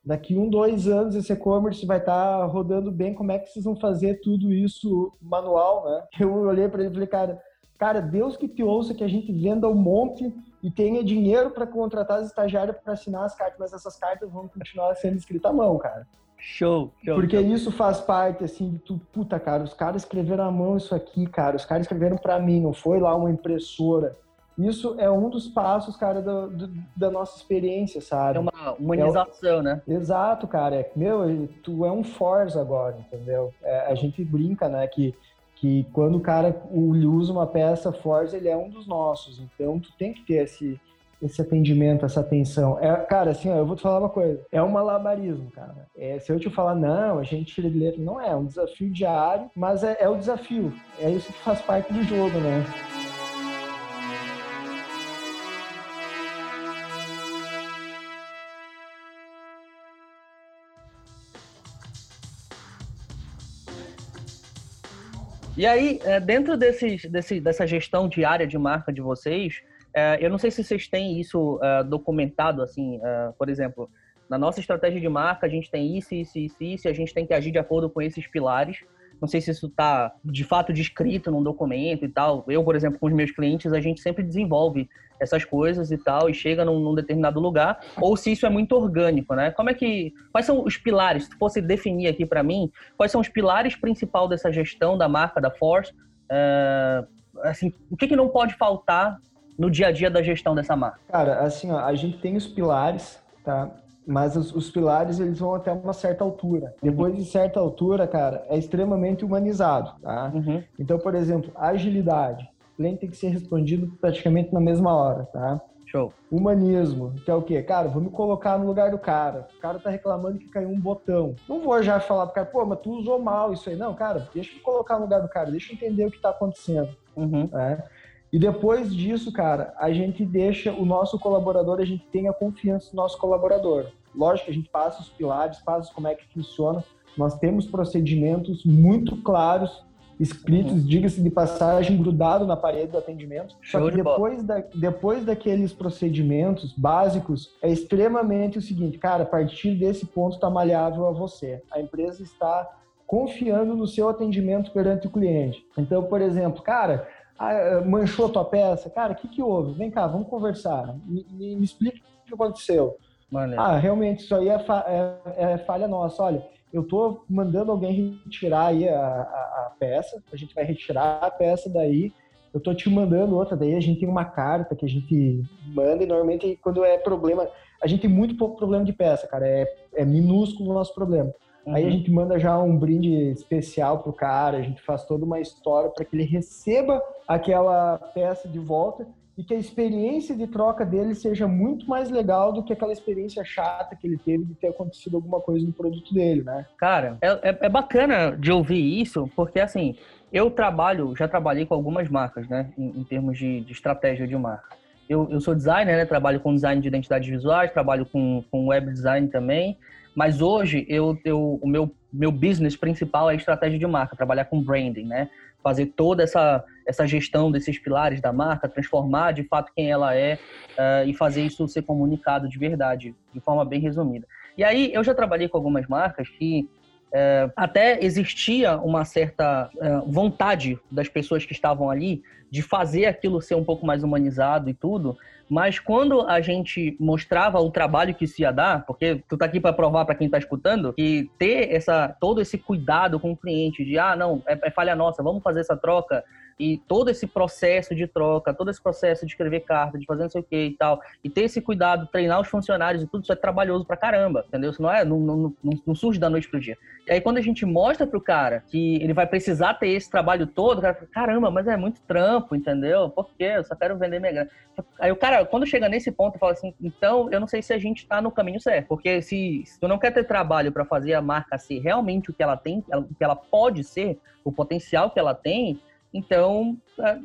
Daqui um, dois anos esse e-commerce vai estar tá rodando bem, como é que vocês vão fazer tudo isso manual, né? Eu olhei para ele e falei, cara, cara, Deus que te ouça que a gente venda um monte e tenha dinheiro para contratar as estagiárias para assinar as cartas, mas essas cartas vão continuar sendo escritas à mão, cara. Show, show. Porque show. isso faz parte, assim, de tu, puta, cara, os caras escreveram à mão isso aqui, cara, os caras escreveram para mim, não foi lá uma impressora. Isso é um dos passos, cara, do, do, da nossa experiência, sabe? É uma humanização, é, né? Exato, cara. É, meu, tu é um Force agora, entendeu? É, a gente brinca, né, que, que quando o cara usa uma peça Force, ele é um dos nossos. Então, tu tem que ter esse esse atendimento, essa atenção. É, cara, assim, ó, eu vou te falar uma coisa. É um malabarismo, cara. É, se eu te falar, não, a gente tira de letra, não é. É um desafio diário, mas é, é o desafio. É isso que faz parte do jogo, né? E aí, é, dentro desse, dessa gestão diária de marca de vocês, é, eu não sei se vocês têm isso uh, documentado, assim, por exemplo, na nossa estratégia de marca a gente tem isso, isso, isso, isso, a gente tem que agir de acordo com esses pilares. Não sei se isso está de fato descrito num documento e tal. Eu, por exemplo, com os meus clientes, a gente sempre desenvolve essas coisas e tal e chega num, num determinado lugar, ou se isso é muito orgânico, né? Como é que, quais são os pilares? Se fosse definir aqui para mim, quais são os pilares principais dessa gestão da marca da Force? Uh, assim, o que, que não pode faltar no dia a dia da gestão dessa marca? Cara, assim, ó, a gente tem os pilares, tá? Mas os, os, pilares eles vão até uma certa altura. Depois de certa altura, cara, é extremamente humanizado, tá? Uhum. Então, por exemplo, agilidade. O cliente tem que ser respondido praticamente na mesma hora, tá? Show. Humanismo, que é o quê? Cara, vou me colocar no lugar do cara. O cara tá reclamando que caiu um botão. Não vou já falar pro cara, pô, mas tu usou mal isso aí. Não, cara, deixa eu me colocar no lugar do cara, deixa eu entender o que tá acontecendo. Uhum. Né? E depois disso, cara, a gente deixa o nosso colaborador, a gente tem a confiança no nosso colaborador. Lógico que a gente passa os pilares, passa como é que funciona. Nós temos procedimentos muito claros, escritos, uhum. diga-se de passagem, grudado na parede do atendimento. Show Só que de depois, da, depois daqueles procedimentos básicos, é extremamente o seguinte, cara, a partir desse ponto está malhável a você. A empresa está confiando no seu atendimento perante o cliente. Então, por exemplo, cara, manchou tua peça? Cara, o que, que houve? Vem cá, vamos conversar. Me, me, me explica o que aconteceu. Ah, realmente, isso aí é, fa é, é, falha nossa. Olha, eu tô mandando alguém retirar aí a, a, a, peça, a gente vai retirar a peça daí, eu tô te mandando outra, daí a gente tem uma carta que a gente manda e normalmente quando é problema, a gente tem muito pouco problema de peça, cara, é, é minúsculo o nosso problema. Uhum. Aí a gente manda já um brinde especial pro cara, a gente faz toda uma história para que ele receba aquela peça de volta e que a experiência de troca dele seja muito mais legal do que aquela experiência chata que ele teve de ter acontecido alguma coisa no produto dele, né? Cara, é, é, é bacana de ouvir isso, porque assim, eu trabalho, já trabalhei com algumas marcas, né, em, em termos de, de, estratégia de marca. Eu, eu sou designer, né, trabalho com design de identidades visuais, trabalho com, com web design também, mas hoje eu, eu, o meu, meu business principal é estratégia de marca, trabalhar com branding, né? Fazer toda essa, essa gestão desses pilares da marca, transformar de fato quem ela é uh, e fazer isso ser comunicado de verdade, de forma bem resumida. E aí eu já trabalhei com algumas marcas que é, até existia uma certa é, vontade das pessoas que estavam ali de fazer aquilo ser um pouco mais humanizado e tudo, mas quando a gente mostrava o trabalho que isso ia dar, porque tu tá aqui para provar para quem tá escutando, que ter essa todo esse cuidado com o cliente de ah, não, é, é falha nossa, vamos fazer essa troca, e todo esse processo de troca, todo esse processo de escrever carta, de fazer não sei o que e tal, e ter esse cuidado, treinar os funcionários e tudo isso é trabalhoso pra caramba, entendeu? Isso não é, não, não, não, surge da noite pro dia. E aí quando a gente mostra pro cara que ele vai precisar ter esse trabalho todo, o cara fala, caramba, mas é muito trampo, entendeu? Por quê? Eu só quero vender minha grana. Aí o cara, quando chega nesse ponto, fala assim, então eu não sei se a gente tá no caminho certo, porque se, se tu não quer ter trabalho para fazer a marca ser realmente o que ela tem, o que ela pode ser, o potencial que ela tem, então,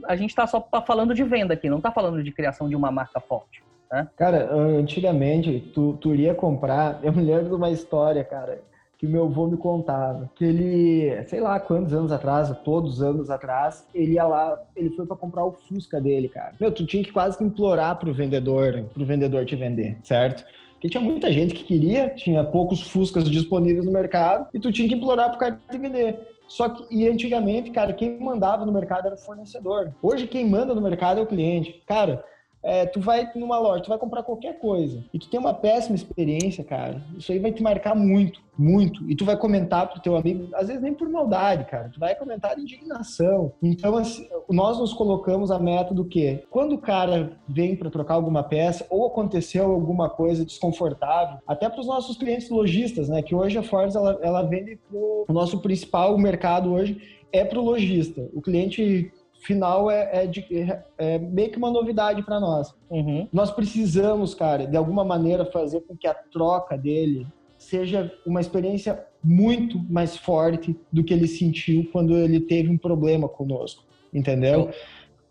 a, gente está só tá falando de venda aqui, não está falando de criação de uma marca forte. Né? Cara, antigamente, tu, tu iria comprar. Eu me lembro de uma história, cara, que meu avô me contava. Que ele, sei lá quantos anos atrás, todos os anos atrás, ele ia lá, ele foi para comprar o Fusca dele, cara. Meu, tu tinha que quase que implorar pro vendedor, pro vendedor te vender, certo? Porque tinha muita gente que queria, tinha poucos Fuscas disponíveis no mercado, e tu tinha que implorar pro cara te vender. Só que, e antigamente, cara, quem mandava no mercado era o fornecedor. Hoje, quem manda no mercado é o cliente. Cara, é, tu vai numa loja, tu vai comprar qualquer coisa e tu tem uma péssima experiência, cara, isso aí vai te marcar muito, muito. E tu vai comentar pro teu amigo, às vezes nem por maldade, cara, tu vai comentar indignação. Então, assim, nós nos colocamos a meta do quê? Quando o cara vem para trocar alguma peça ou aconteceu alguma coisa desconfortável, até para os nossos clientes lojistas, né, que hoje a Ford ela, ela vende pro o nosso principal mercado hoje é pro lojista. O cliente final é, é, de, é, é meio que uma novidade para nós. Uhum. Nós precisamos, cara, de alguma maneira fazer com que a troca dele seja uma experiência muito mais forte do que ele sentiu quando ele teve um problema conosco, entendeu?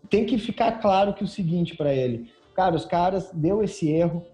Tem que ficar claro que o seguinte para ele, cara, os caras deu esse erro,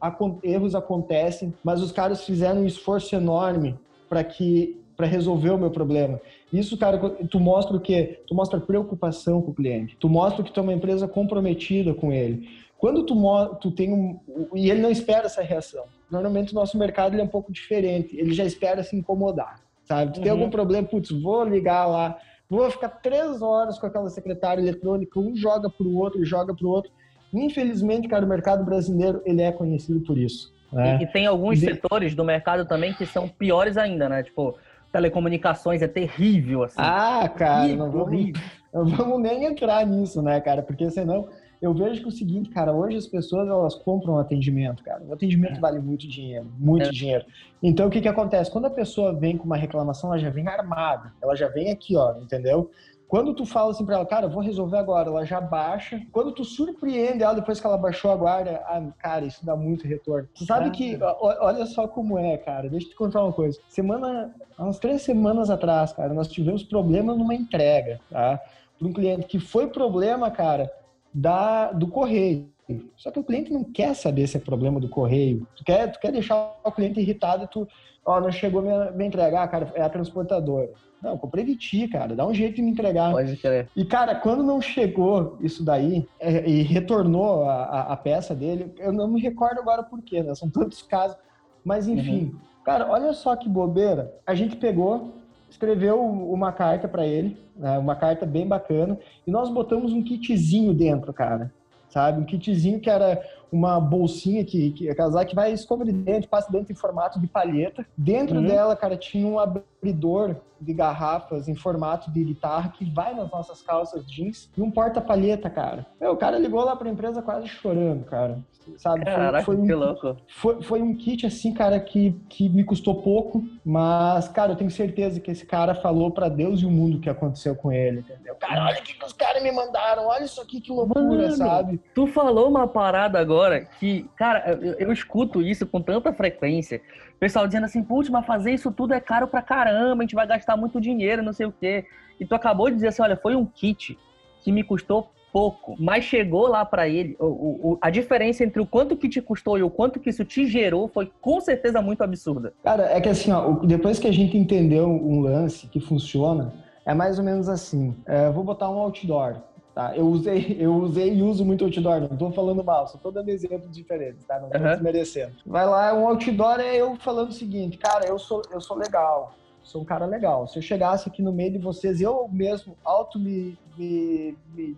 erros acontecem, mas os caras fizeram um esforço enorme para que para resolver o meu problema. Isso, cara, tu mostra o quê? Tu mostra preocupação com o cliente. Tu mostra que tu é uma empresa comprometida com ele. Quando tu, tu tem um... E ele não espera essa reação. Normalmente o nosso mercado é um pouco diferente. Ele já espera se incomodar, sabe? Tu uhum. tem algum problema, putz, vou ligar lá, vou ficar três horas com aquela secretária eletrônica, um joga para o outro, joga para o outro. Infelizmente, cara, o mercado brasileiro, ele é conhecido por isso. Né? E, e, tem alguns de... setores do mercado também que são piores ainda, né? Tipo, telecomunicações é terrível, assim. Ah, cara, não vamos, não vamos nem entrar nisso, né, cara? Porque senão eu vejo que é o seguinte, cara, hoje as pessoas elas compram atendimento, cara. O atendimento é. vale muito dinheiro, muito é. dinheiro. Então o que que acontece? Quando a pessoa vem com uma reclamação, ela já vem armada, ela já vem aqui, ó, entendeu? Quando tu fala assim pra ela, cara, vou resolver agora, ela já baixa. Quando tu surpreende ela depois que ela baixou a guarda, ah, cara, isso dá muito retorno. Tu sabe ah, que, olha só como é, cara. Deixa eu te contar uma coisa. Semana, umas três semanas atrás, cara, nós tivemos problema numa entrega, tá? Para um cliente que foi problema, cara, da, do correio. Só que o cliente não quer saber se é problema do correio. Tu quer, tu quer deixar o cliente irritado e tu, ó, não chegou a me, me entregar, cara, é a transportadora. Não, comprei de ti, cara. Dá um jeito de me entregar. Pode querer. E, cara, quando não chegou isso daí é, e retornou a, a, a, peça dele, eu não me recordo agora por quê, né? São tantos casos. Mas, enfim. Uhum. Cara, olha só que bobeira. A gente pegou, escreveu uma carta para ele, né? uma carta bem bacana, e nós botamos um kitzinho dentro, cara. Sabe? Um kitzinho que era uma bolsinha que, que aquelas que vai escova de dente, passa dentro em formato de palheta. Dentro uhum. dela, cara, tinha um abridor de garrafas em formato de guitarra que vai nas nossas calças jeans e um porta-palheta, cara. Meu, o cara ligou lá pra empresa quase chorando, cara. Sabe? Caraca, foi, foi um, que louco. Foi, foi um kit, assim, cara, que, que me custou pouco, mas, cara, eu tenho certeza que esse cara falou para Deus e o mundo o que aconteceu com ele, entendeu? Cara, olha o que, que os caras me mandaram, olha isso aqui, que loucura, Mano, sabe? Tu falou uma parada agora que, cara, eu, eu escuto isso com tanta frequência. Pessoal dizendo assim, putz, mas fazer isso tudo é caro pra caramba, a gente vai gastar muito dinheiro, não sei o quê. E tu acabou de dizer assim, olha, foi um kit que me custou pouco, mas chegou lá para ele, o, o, a diferença entre o quanto que te custou e o quanto que isso te gerou foi com certeza muito absurda. Cara, é que assim, ó, depois que a gente entendeu um lance que funciona, é mais ou menos assim. É, vou botar um outdoor. Tá? Eu usei, eu usei e uso muito outdoor, não estou falando mal, só tô dando exemplos diferentes, tá? Não tô uhum. desmerecendo. Vai lá, um outdoor é eu falando o seguinte, cara, eu sou, eu sou legal, sou um cara legal. Se eu chegasse aqui no meio de vocês, eu mesmo auto me, me, me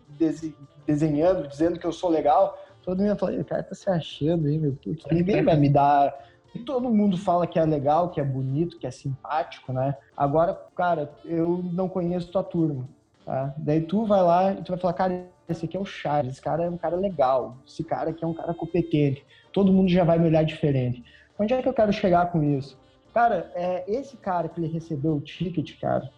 desenhando, dizendo que eu sou legal, todo mundo ia falar, cara tá se achando aí, meu puto, ninguém vai me dar. Todo mundo fala que é legal, que é bonito, que é simpático, né? Agora, cara, eu não conheço tua turma. Tá? Daí tu vai lá e tu vai falar, cara, esse aqui é o Charles, esse cara é um cara legal, esse cara aqui é um cara competente, todo mundo já vai me olhar diferente. Onde é que eu quero chegar com isso? Cara, é, esse cara que ele recebeu o ticket, cara,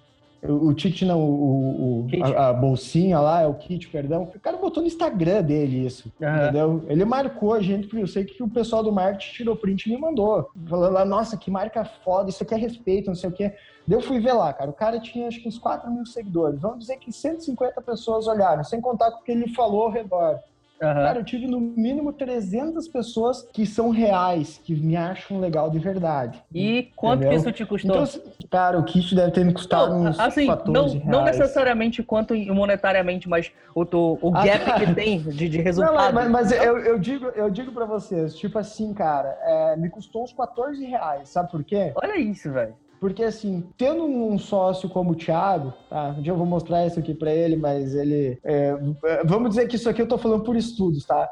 o, ticket não, o, o a, a, bolsinha lá, é o kit, perdão. O cara botou no Instagram dele isso, uhum. entendeu? Ele marcou a gente, eu sei que o pessoal do marketing tirou print e me mandou. Falando lá, nossa, que marca foda, isso aqui é respeito, não sei o quê. Daí eu fui ver lá, cara, o cara tinha acho que uns 4 mil seguidores. Vamos dizer que 150 pessoas olharam, sem contar com o que ele falou ao redor. Uhum. Cara, eu tive no mínimo 300 pessoas que são reais, que me acham legal de verdade. E quanto entendeu? que isso te custou? Então, cara, o kit deve ter me custado não, uns assim, 14 não, reais. Não necessariamente quanto monetariamente, mas o, o, o gap ah, que tem de, de resultado. Não, mas, mas eu, eu, digo, eu digo pra vocês, tipo assim, cara, é, me custou uns 14 reais, sabe por quê? Olha isso, velho. Porque, assim, tendo um sócio como o Thiago, tá? Um dia eu vou mostrar isso aqui para ele, mas ele. É, vamos dizer que isso aqui eu tô falando por estudos, tá?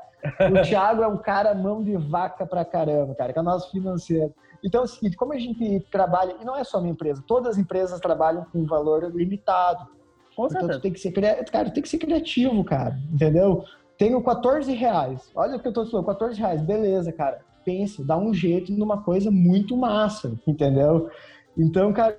O Thiago é um cara mão de vaca pra caramba, cara, que é o nosso financeiro. Então é o seguinte, como a gente trabalha, e não é só minha empresa, todas as empresas trabalham com valor limitado. Com então tu tem que ser cara, tem que ser criativo, cara, entendeu? Tenho 14 reais. Olha o que eu tô falando, 14 reais, beleza, cara. Pense, dá um jeito numa coisa muito massa, entendeu? Então, cara,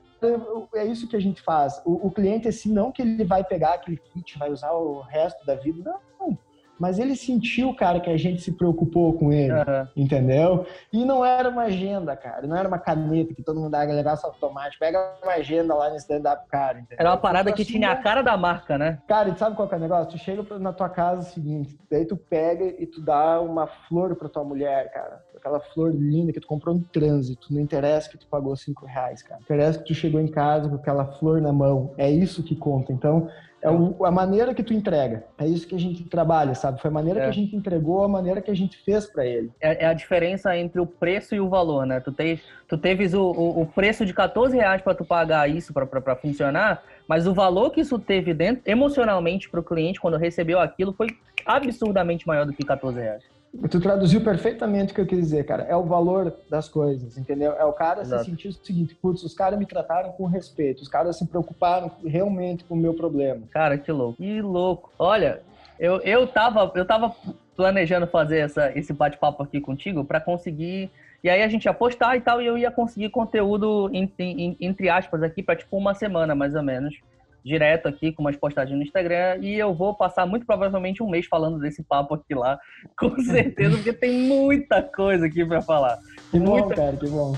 é isso que a gente faz. O, o cliente, assim, não que ele vai pegar aquele kit, vai usar o resto da vida, não mas ele sentiu, cara, que a gente se preocupou com ele, uhum. entendeu? E não era uma agenda, cara, não era uma caneta que todo mundo dá negócio automático, pega uma agenda lá no stand-up, cara, entendeu? Era uma parada que assim, tinha a cara da marca, né? Cara, e sabe qual que é o negócio? Tu chega na tua casa é o seguinte, daí tu pega e tu dá uma flor pra tua mulher, cara, aquela flor linda que tu comprou no trânsito, não interessa que tu pagou cinco reais, cara, interessa que tu chegou em casa com aquela flor na mão, é isso que conta, então é o, a maneira que tu entrega. É isso que a gente trabalha, sabe? Foi a maneira é. que a gente entregou, a maneira que a gente fez para ele. É, é, a diferença entre o preço e o valor, né? Tu, te, tu teves o, o, o preço de 14 reais para tu pagar isso para funcionar, mas o valor que isso teve dentro, emocionalmente para o cliente, quando recebeu aquilo, foi absurdamente maior do que 14 reais. Tu traduziu perfeitamente o que eu quis dizer, cara. É o valor das coisas, entendeu? É o cara Exato. se sentir o seguinte, putz, os caras me trataram com respeito, os caras se preocuparam realmente com o meu problema. Cara, que louco. Que louco. Olha, eu, eu, tava, eu tava planejando fazer essa, esse bate-papo aqui contigo para conseguir. E aí a gente ia postar e tal, e eu ia conseguir conteúdo, entre, entre aspas, aqui para tipo uma semana, mais ou menos direto aqui com umas postagens no Instagram e eu vou passar muito provavelmente um mês falando desse papo aqui lá, com certeza, porque tem muita coisa aqui para falar. Que muita... bom, cara, que bom.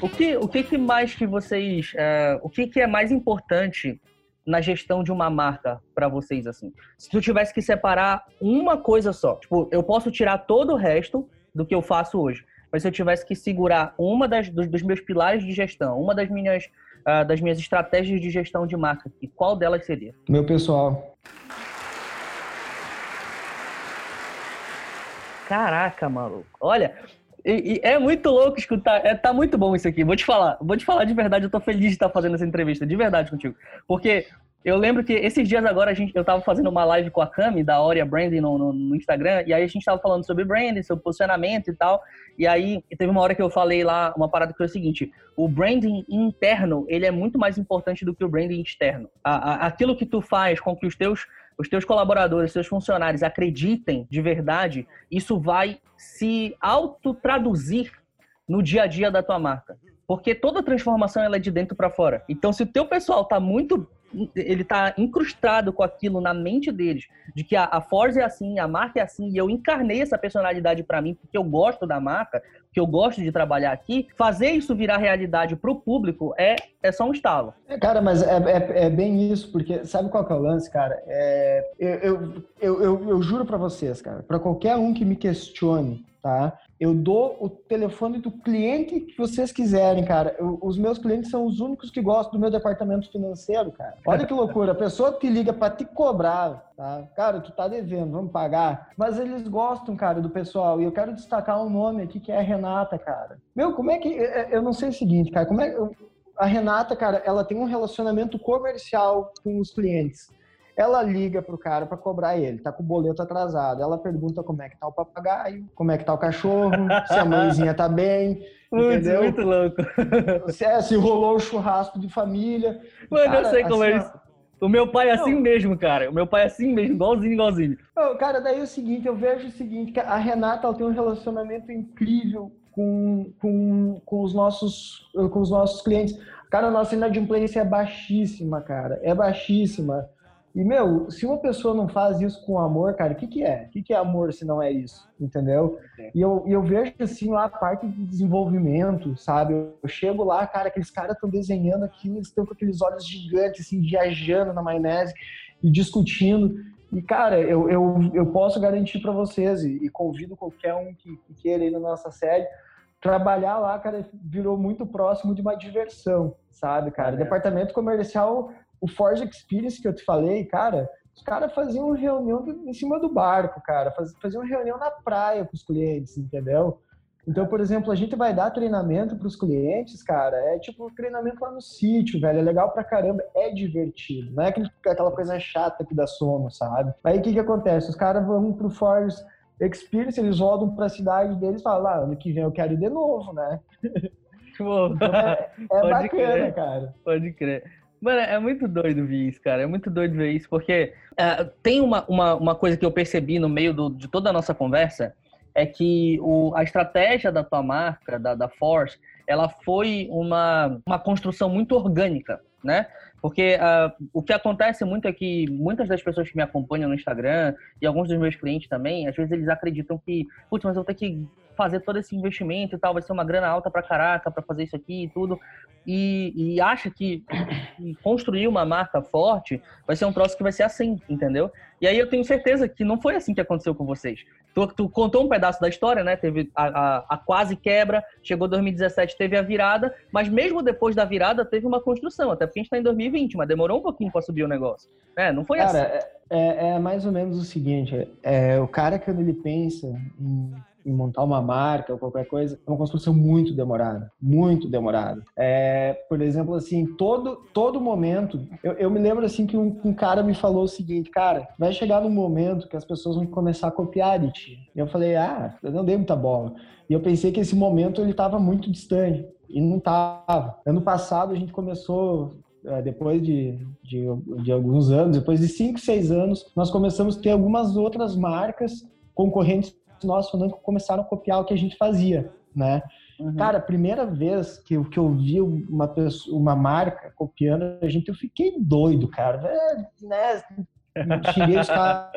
O que, o que, que mais que vocês, uh, o que, que é mais importante na gestão de uma marca para vocês assim? Se tu tivesse que separar uma coisa só, tipo, eu posso tirar todo o resto do que eu faço hoje, mas se eu tivesse que segurar uma das dos, dos meus pilares de gestão, uma das minhas uh, das minhas estratégias de gestão de marca, e qual delas seria? Meu pessoal. Caraca, maluco. Olha, e, e é muito louco escutar. É, tá muito bom isso aqui. Vou te falar. Vou te falar de verdade. Eu tô feliz de estar fazendo essa entrevista. De verdade contigo. Porque eu lembro que esses dias agora a gente, eu tava fazendo uma live com a Cami, da Oria Branding, no, no, no, Instagram. E aí a gente tava falando sobre branding, sobre posicionamento e tal. E aí teve uma hora que eu falei lá uma parada que foi o seguinte: o branding interno, ele é muito mais importante do que o branding externo. A, a, aquilo que tu faz com que os teus os teus colaboradores, seus funcionários acreditem de verdade, isso vai se autotraduzir no dia a dia da tua marca. Porque toda transformação ela é de dentro para fora. Então, se o teu pessoal tá muito ele tá incrustado com aquilo na mente deles, de que a, a Force é assim, a marca é assim, e eu encarnei essa personalidade para mim porque eu gosto da marca, que eu gosto de trabalhar aqui, fazer isso virar realidade para o público é, é só um estalo. É, cara, mas é, é, é, bem isso, porque sabe qual que é o lance, cara? É, eu, eu, eu, eu, eu juro para vocês, cara, para qualquer um que me questione, tá? Eu dou o telefone do cliente que vocês quiserem, cara. Eu, os meus clientes são os únicos que gostam do meu departamento financeiro, cara. Olha que loucura. A pessoa te liga para te cobrar, tá? Cara, tu tá devendo, vamos pagar. Mas eles gostam, cara, do pessoal. E eu quero destacar um nome aqui que é a Renata, cara. Meu, como é que. É, eu não sei o seguinte, cara. Como é. A Renata, cara, ela tem um relacionamento comercial com os clientes. Ela liga pro cara para cobrar ele, tá com o boleto atrasado. Ela pergunta como é que tá o papagaio, como é que tá o cachorro, se a mãezinha tá bem. entendeu? Muito louco. Se, é, se rolou o churrasco de família. Mano, cara, eu sei como é assim, é isso. O meu pai é assim não. mesmo, cara. O meu pai é assim mesmo, igualzinho, igualzinho. cara, daí é o seguinte, eu vejo o seguinte, que a Renata ela tem um relacionamento incrível com, com, com, os nossos, com os nossos clientes. Cara, a nossa inadimplência é baixíssima, cara. É baixíssima. E, meu, se uma pessoa não faz isso com amor, cara, o que, que é? O que, que é amor se não é isso? Entendeu? É. E eu, eu vejo, assim, lá a parte de desenvolvimento, sabe? Eu chego lá, cara, aqueles caras estão desenhando aquilo, eles estão com aqueles olhos gigantes, assim, viajando na maionese e discutindo. E, cara, eu, eu, eu posso garantir para vocês, e, e, convido qualquer um que, que queira ir na nossa série, trabalhar lá, cara, virou muito próximo de uma diversão, sabe, cara? É. Departamento comercial o Forge Experience que eu te falei, cara, Os caras faziam reunião em cima do barco, cara. Faziam reunião na praia com os clientes, entendeu? Então, por exemplo, a gente vai dar treinamento para os clientes, cara, é tipo treinamento lá no sítio, velho, é legal pra caramba, é divertido, não é aquela coisa chata que dá sono, sabe? Aí o que que acontece? Os caras vão pro Force Experience, eles rodam pra cidade deles e falam, lá, ah, ano que vem eu quero ir de novo, né? Então, é, é bacana, crer. cara. Pode crer. Mano, é muito doido ver isso, cara. É muito doido ver isso, porque é, tem uma, uma, uma coisa que eu percebi no meio do, de toda a nossa conversa, é que o, a estratégia da tua marca, da, da Force, ela foi uma, uma construção muito orgânica, né? Porque uh, o que acontece muito é que muitas das pessoas que me acompanham no Instagram e alguns dos meus clientes também, às vezes eles acreditam que, putz, mas eu vou ter que fazer todo esse investimento e tal, vai ser uma grana alta pra caraca pra fazer isso aqui e tudo. E, e acha que construir uma marca forte vai ser um troço que vai ser assim, entendeu? E aí eu tenho certeza que não foi assim que aconteceu com vocês. Tu, tu contou um pedaço da história, né? Teve a, a, a, quase quebra, chegou 2017, teve a virada, mas mesmo depois da virada teve uma construção, até porque a gente tá em 2020, mas demorou um pouquinho para subir o negócio. É, não foi Cara, assim. É, é, é mais ou menos o seguinte: é, o cara, quando ele pensa em em montar uma marca ou qualquer coisa, é uma construção muito demorada, muito demorada. É, por exemplo, assim, todo, todo momento, eu, eu me lembro assim que um, um, cara me falou o seguinte, cara, vai chegar no momento que as pessoas vão começar a copiar de ti. E eu falei, ah, eu não dei muita bola. E eu pensei que esse momento ele estava muito distante. E não estava. Ano passado a gente começou é, depois de, de, de, alguns anos, depois de 5, 6 anos, nós começamos a ter algumas outras marcas concorrentes nossos que começaram a copiar o que a gente fazia, né? Uhum. Cara, a primeira vez que, que eu vi uma, pessoa, uma marca copiando a gente, eu fiquei doido, cara. É, né? Xinguei os caras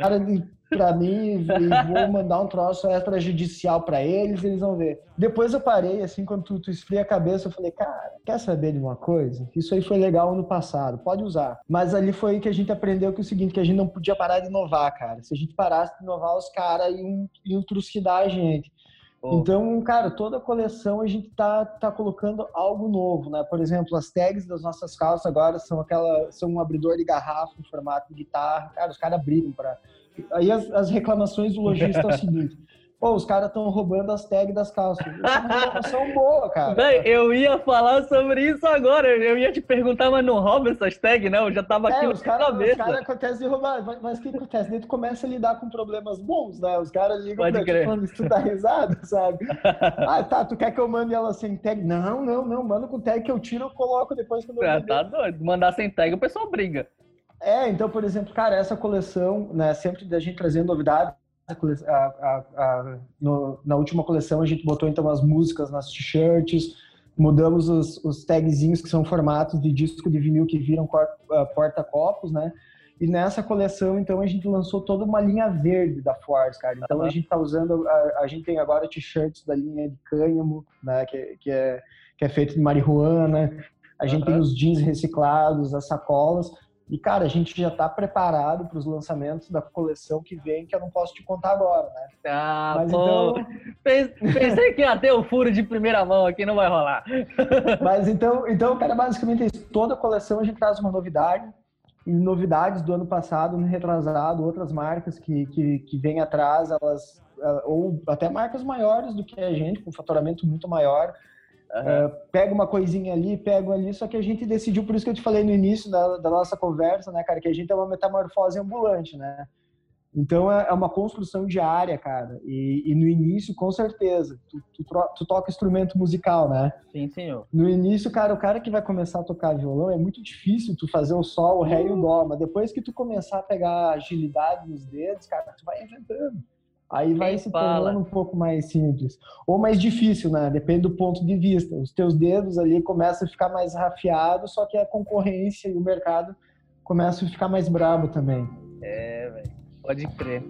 para mim e vou mandar um troço extrajudicial para eles, eles vão ver. Depois eu parei, assim, quando tu, tu esfria a cabeça, eu falei, cara, quer saber de uma coisa? Isso aí foi legal ano passado, pode usar. Mas ali foi que a gente aprendeu que é o seguinte, que a gente não podia parar de inovar, cara. Se a gente parasse de inovar, os caras iam, iam trucidar a gente. Então, cara, toda a coleção a gente tá, tá colocando algo novo, né? Por exemplo, as tags das nossas calças agora são aquela, são um abridor de garrafa em formato de guitarra. Cara, os caras brigam para Aí as, as reclamações do lojista é o seguinte: Pô, os caras estão roubando as tags das calças. Isso é uma boa, cara. Bem, eu ia falar sobre isso agora. Eu ia te perguntar, mas não rouba essas tags, não? Eu já tava aqui é, os cara, Os caras acontece de roubar. Mas o que acontece? Daí tu começa a lidar com problemas bons, né? Os caras ligam Pode pra crer. ti falando isso dá risada, sabe? ah, tá, tu quer que eu mande ela sem tag? Não, não, não. Manda com tag que eu tiro, eu coloco depois quando eu Ah, tá doido. Mandar sem tag, o pessoal briga. É, então, por exemplo, cara, essa coleção, né, sempre da gente trazendo novidades, a, a, a, no, na última coleção a gente botou então as músicas nas t-shirts, mudamos os, os tagzinhos que são formatos de disco de vinil que viram porta-copos, né? E nessa coleção, então, a gente lançou toda uma linha verde da Force, cara. Então, uhum. a gente tá usando, a, a gente tem agora t-shirts da linha de cânhamo, né? Que, que, é, que é feito de marihuana. A gente uhum. tem os jeans reciclados, as sacolas. E, cara, a gente já está preparado para os lançamentos da coleção que vem, que eu não posso te contar agora, né? Ah, Mas, pô. Então... Pensei que ia ter o furo de primeira mão aqui, não vai rolar. Mas então, então, cara, basicamente isso. Toda a coleção a gente traz uma novidade. E novidades do ano passado, no retrasado, outras marcas que, que, que vêm atrás, elas, ou até marcas maiores do que a gente, com faturamento muito maior, Uhum. Uh, pega uma coisinha ali, pega ali, só que a gente decidiu, por isso que eu te falei no início da, da nossa conversa, né, cara, que a gente é uma metamorfose ambulante, né? Então é, é uma construção diária, cara. E, e no início, com certeza, tu, tu, tu, toca instrumento musical, né? Sim, senhor. No início, cara, o cara que vai começar a tocar violão é muito difícil tu fazer o sol, o ré e o dó, mas depois que tu começar a pegar agilidade nos dedos, cara, tu vai inventando. Aí vai se tornando um pouco mais simples. Ou mais difícil, né? Depende do ponto de vista. Os teus dedos ali começam a ficar mais rafiados, só que a concorrência e o mercado começam a ficar mais brabo também. É, velho. Pode crer.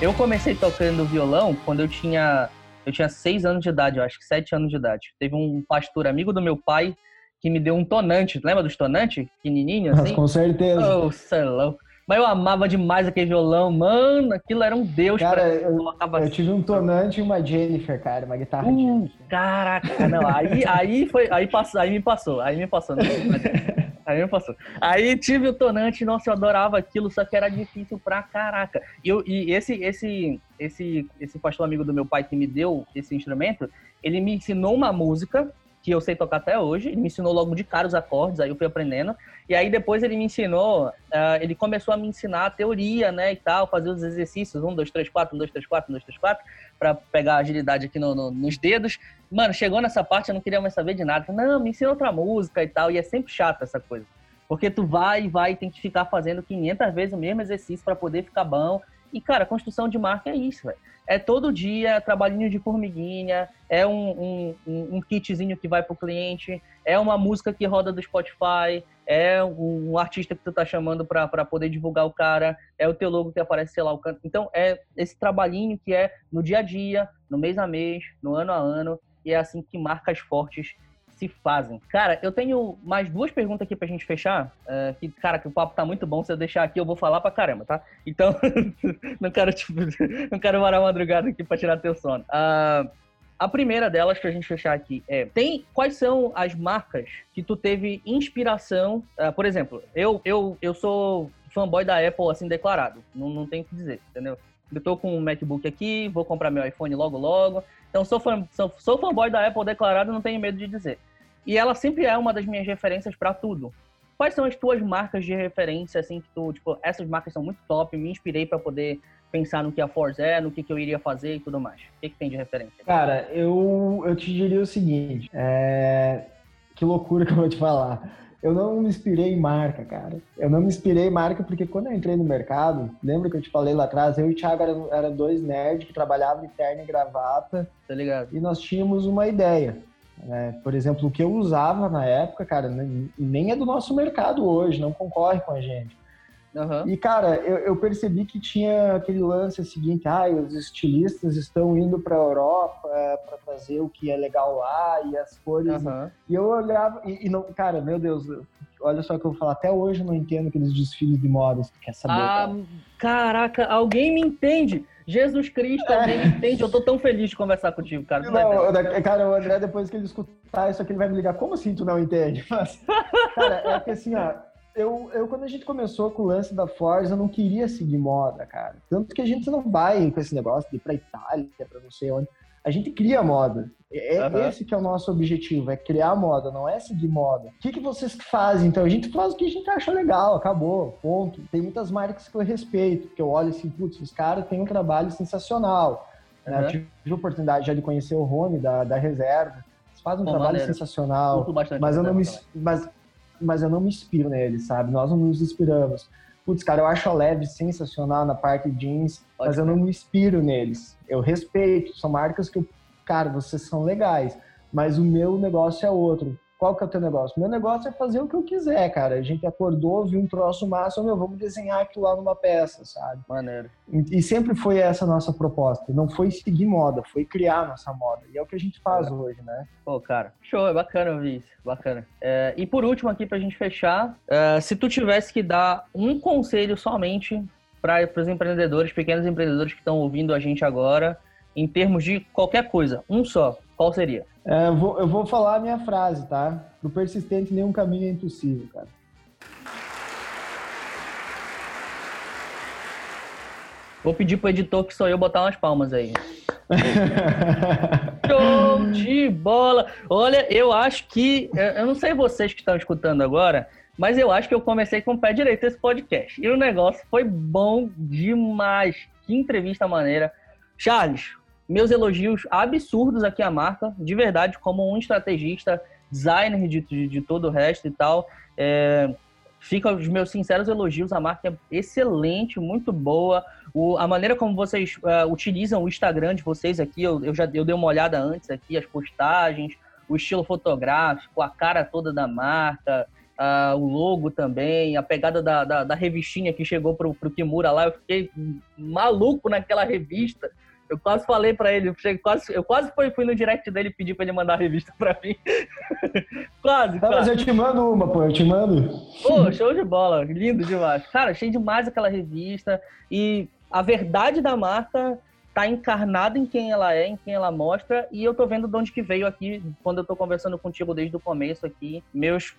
Eu comecei tocando violão quando eu tinha eu tinha seis anos de idade, eu acho que sete anos de idade. Teve um pastor amigo do meu pai que me deu um tonante. Lembra dos tonantes? Pequenininho, assim? Mas com certeza. Oh, celão. Mas eu amava demais aquele violão, mano. Aquilo era um deus. Cara, eu, eu assim. tive um tonante e uma Jennifer, cara, uma guitarra uh, Jennifer. Caraca, não. Aí, aí foi, aí passou, aí me passou, aí me passou. Não, Aí passou. Aí tive o tonante, nossa, eu adorava aquilo, só que era difícil pra caraca. E, eu, e esse, esse, esse, esse pastor amigo do meu pai que me deu esse instrumento, ele me ensinou uma música que eu sei tocar até hoje. Ele me ensinou logo de cara os acordes, aí eu fui aprendendo. E aí depois ele me ensinou, uh, ele começou a me ensinar a teoria, né, e tal, fazer os exercícios, um, dois, três, quatro, um, dois, três, quatro, um, dois, três, quatro, para pegar agilidade aqui no, no, nos dedos. Mano, chegou nessa parte, eu não queria mais saber de nada. Não, me ensina outra música e tal. E é sempre chato essa coisa. Porque tu vai e vai tem que ficar fazendo 500 vezes o mesmo exercício para poder ficar bom. E, cara, construção de marca é isso, velho é todo dia trabalhinho de formiguinha, é um, um, um kitzinho que vai pro cliente, é uma música que roda do Spotify, é um, artista que tu tá chamando para poder divulgar o cara, é o teu logo que aparece, sei lá, o canto. Então, é esse trabalhinho que é no dia a dia, no mês a mês, no ano a ano, e é assim que marcas fortes se fazem. Cara, eu tenho mais duas perguntas aqui pra gente fechar. Uh, que, cara, que o papo tá muito bom. Se eu deixar aqui, eu vou falar pra caramba, tá? Então, não quero, tipo, não quero varar madrugada aqui pra tirar teu sono. Uh, a primeira delas, pra gente fechar aqui, é: tem quais são as marcas que tu teve inspiração? Uh, por exemplo, eu, eu, eu sou fanboy da Apple, assim, declarado. Não, não tem o que dizer, entendeu? Eu tô com um MacBook aqui, vou comprar meu iPhone logo logo. Então, sou, sou, sou fanboy da Apple declarado, não tenho medo de dizer. E ela sempre é uma das minhas referências para tudo. Quais são as tuas marcas de referência, assim, que tu, tipo, essas marcas são muito top, me inspirei para poder pensar no que a Force é, no que, que eu iria fazer e tudo mais. O que, que tem de referência? Cara, eu, eu te diria o seguinte, é... que loucura que eu vou te falar. Eu não me inspirei em marca, cara. Eu não me inspirei em marca porque quando eu entrei no mercado, lembra que eu te falei lá atrás, eu e o Thiago eram era dois nerds que trabalhavam de terno e gravata. Tá ligado? E nós tínhamos uma ideia. Né? Por exemplo, o que eu usava na época, cara, nem é do nosso mercado hoje, não concorre com a gente. Uhum. E, cara, eu, eu, percebi que tinha aquele lance seguinte, ah, os estilistas estão indo para a Europa é, para fazer o que é legal lá e as cores. Uhum. E eu olhava, e, e, não, cara, meu Deus, olha só o que eu vou falar, até hoje eu não entendo aqueles desfiles de modas, quer saber? Ah, cara? caraca, alguém me entende? Jesus Cristo, alguém me entende? Eu tô tão feliz de conversar contigo, cara. Não, não cara, o André, depois que ele escutar isso aqui, ele vai me ligar, como assim tu não entende? Mas, cara, é que assim, ó, eu, eu, quando a gente começou com o lance da Forza, eu não queria seguir moda, cara. Tanto que a gente não vai com esse negócio de ir pra Itália, pra não sei onde. A gente cria moda. É uhum. esse que é o nosso objetivo, é criar moda, não é seguir moda. O que, que vocês fazem? Então, a gente faz o que a gente acha legal, acabou, ponto. Tem muitas marcas que eu respeito, que eu olho assim, putz, os caras têm um trabalho sensacional. Uhum. Né? Eu tive a oportunidade já de conhecer o Rony da, da reserva. Eles fazem um Bom, trabalho maneiro. sensacional. Mas eu, não me, mas mas eu não me inspiro neles, sabe? Nós não nos inspiramos. Putz, cara, eu acho a Leve sensacional na parte jeans, Pode mas ser. eu não me inspiro neles. Eu respeito, são marcas que, eu, cara, vocês são legais, mas o meu negócio é outro. Qual que é o teu negócio? Meu negócio é fazer o que eu quiser, cara. A gente acordou, viu um troço massa, meu, vamos desenhar aquilo lá numa peça, sabe? Maneiro. E sempre foi essa a nossa proposta. Não foi seguir moda, foi criar nossa moda. E é o que a gente faz é. hoje, né? Pô, cara, show, é bacana ouvir isso, bacana. É, e por último aqui, pra gente fechar, é, se tu tivesse que dar um conselho somente para os empreendedores, pequenos empreendedores que estão ouvindo a gente agora, em termos de qualquer coisa, um só, qual seria? É, eu, vou, eu vou falar a minha frase, tá? Pro persistente, nenhum caminho é impossível, cara. Vou pedir pro editor que sou eu botar umas palmas aí. Show de bola! Olha, eu acho que. Eu não sei vocês que estão escutando agora, mas eu acho que eu comecei com o pé direito esse podcast. E o negócio foi bom demais. Que entrevista maneira. Charles, meus elogios absurdos aqui à marca, de verdade, como um estrategista, designer de, de, de todo o resto e tal. É, fica os meus sinceros elogios, a marca é excelente, muito boa. O, a maneira como vocês uh, utilizam o Instagram de vocês aqui, eu, eu já eu dei uma olhada antes aqui, as postagens, o estilo fotográfico, a cara toda da marca, uh, o logo também, a pegada da, da, da revistinha que chegou pro, pro Kimura lá, eu fiquei maluco naquela revista Eu quase falei pra ele, eu quase, eu quase fui, no direct dele pedir pra ele mandar a revista pra mim. quase, ah, Mas eu te mando uma, pô, eu te mando. Pô, show de bola, lindo demais. Cara, achei demais aquela revista e a verdade da marca tá encarnada em quem ela é, em quem ela mostra, e eu tô vendo de onde que veio aqui, quando eu tô conversando contigo desde o começo aqui. Meus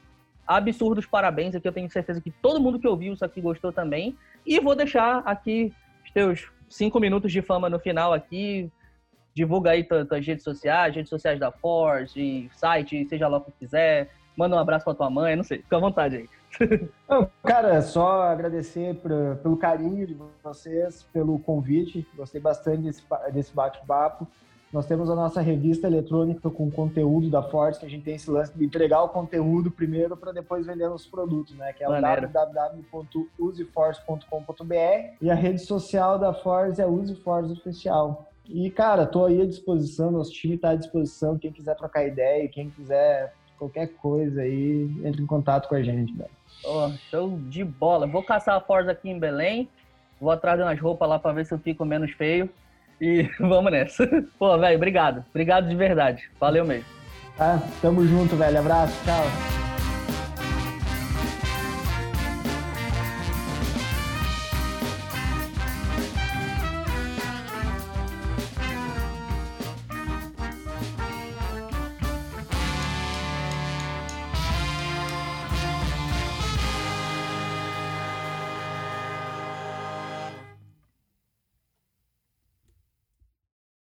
absurdos parabéns aqui, eu tenho certeza que todo mundo que ouviu isso aqui gostou também. E vou deixar aqui os teus cinco minutos de fama no final aqui. Divulga aí tuas, redes sociais, redes sociais da Force, site, seja lá o que quiser. Manda um abraço pra tua mãe, não sei, fica à vontade aí. Cara, só agradecer pra, pelo carinho de vocês, pelo convite. Gostei bastante desse, desse bate-papo. Nós temos a nossa revista eletrônica com conteúdo da Force, que a gente tem esse lance de entregar o conteúdo primeiro para depois vender os produtos, né? Que é o www.useforce.com.br e a rede social da Force é Useforce Oficial. E, cara, tô aí à disposição, nosso time está à disposição. Quem quiser trocar ideia, quem quiser qualquer coisa aí, entre em contato com a gente, velho. Oh, show de bola. Vou caçar a Force aqui em Belém. Vou atrás de umas roupas lá para ver se eu fico menos feio. E vamos nessa. Pô, velho, obrigado. Obrigado de verdade. Valeu mesmo. Tá, tamo junto, velho. Abraço, tchau.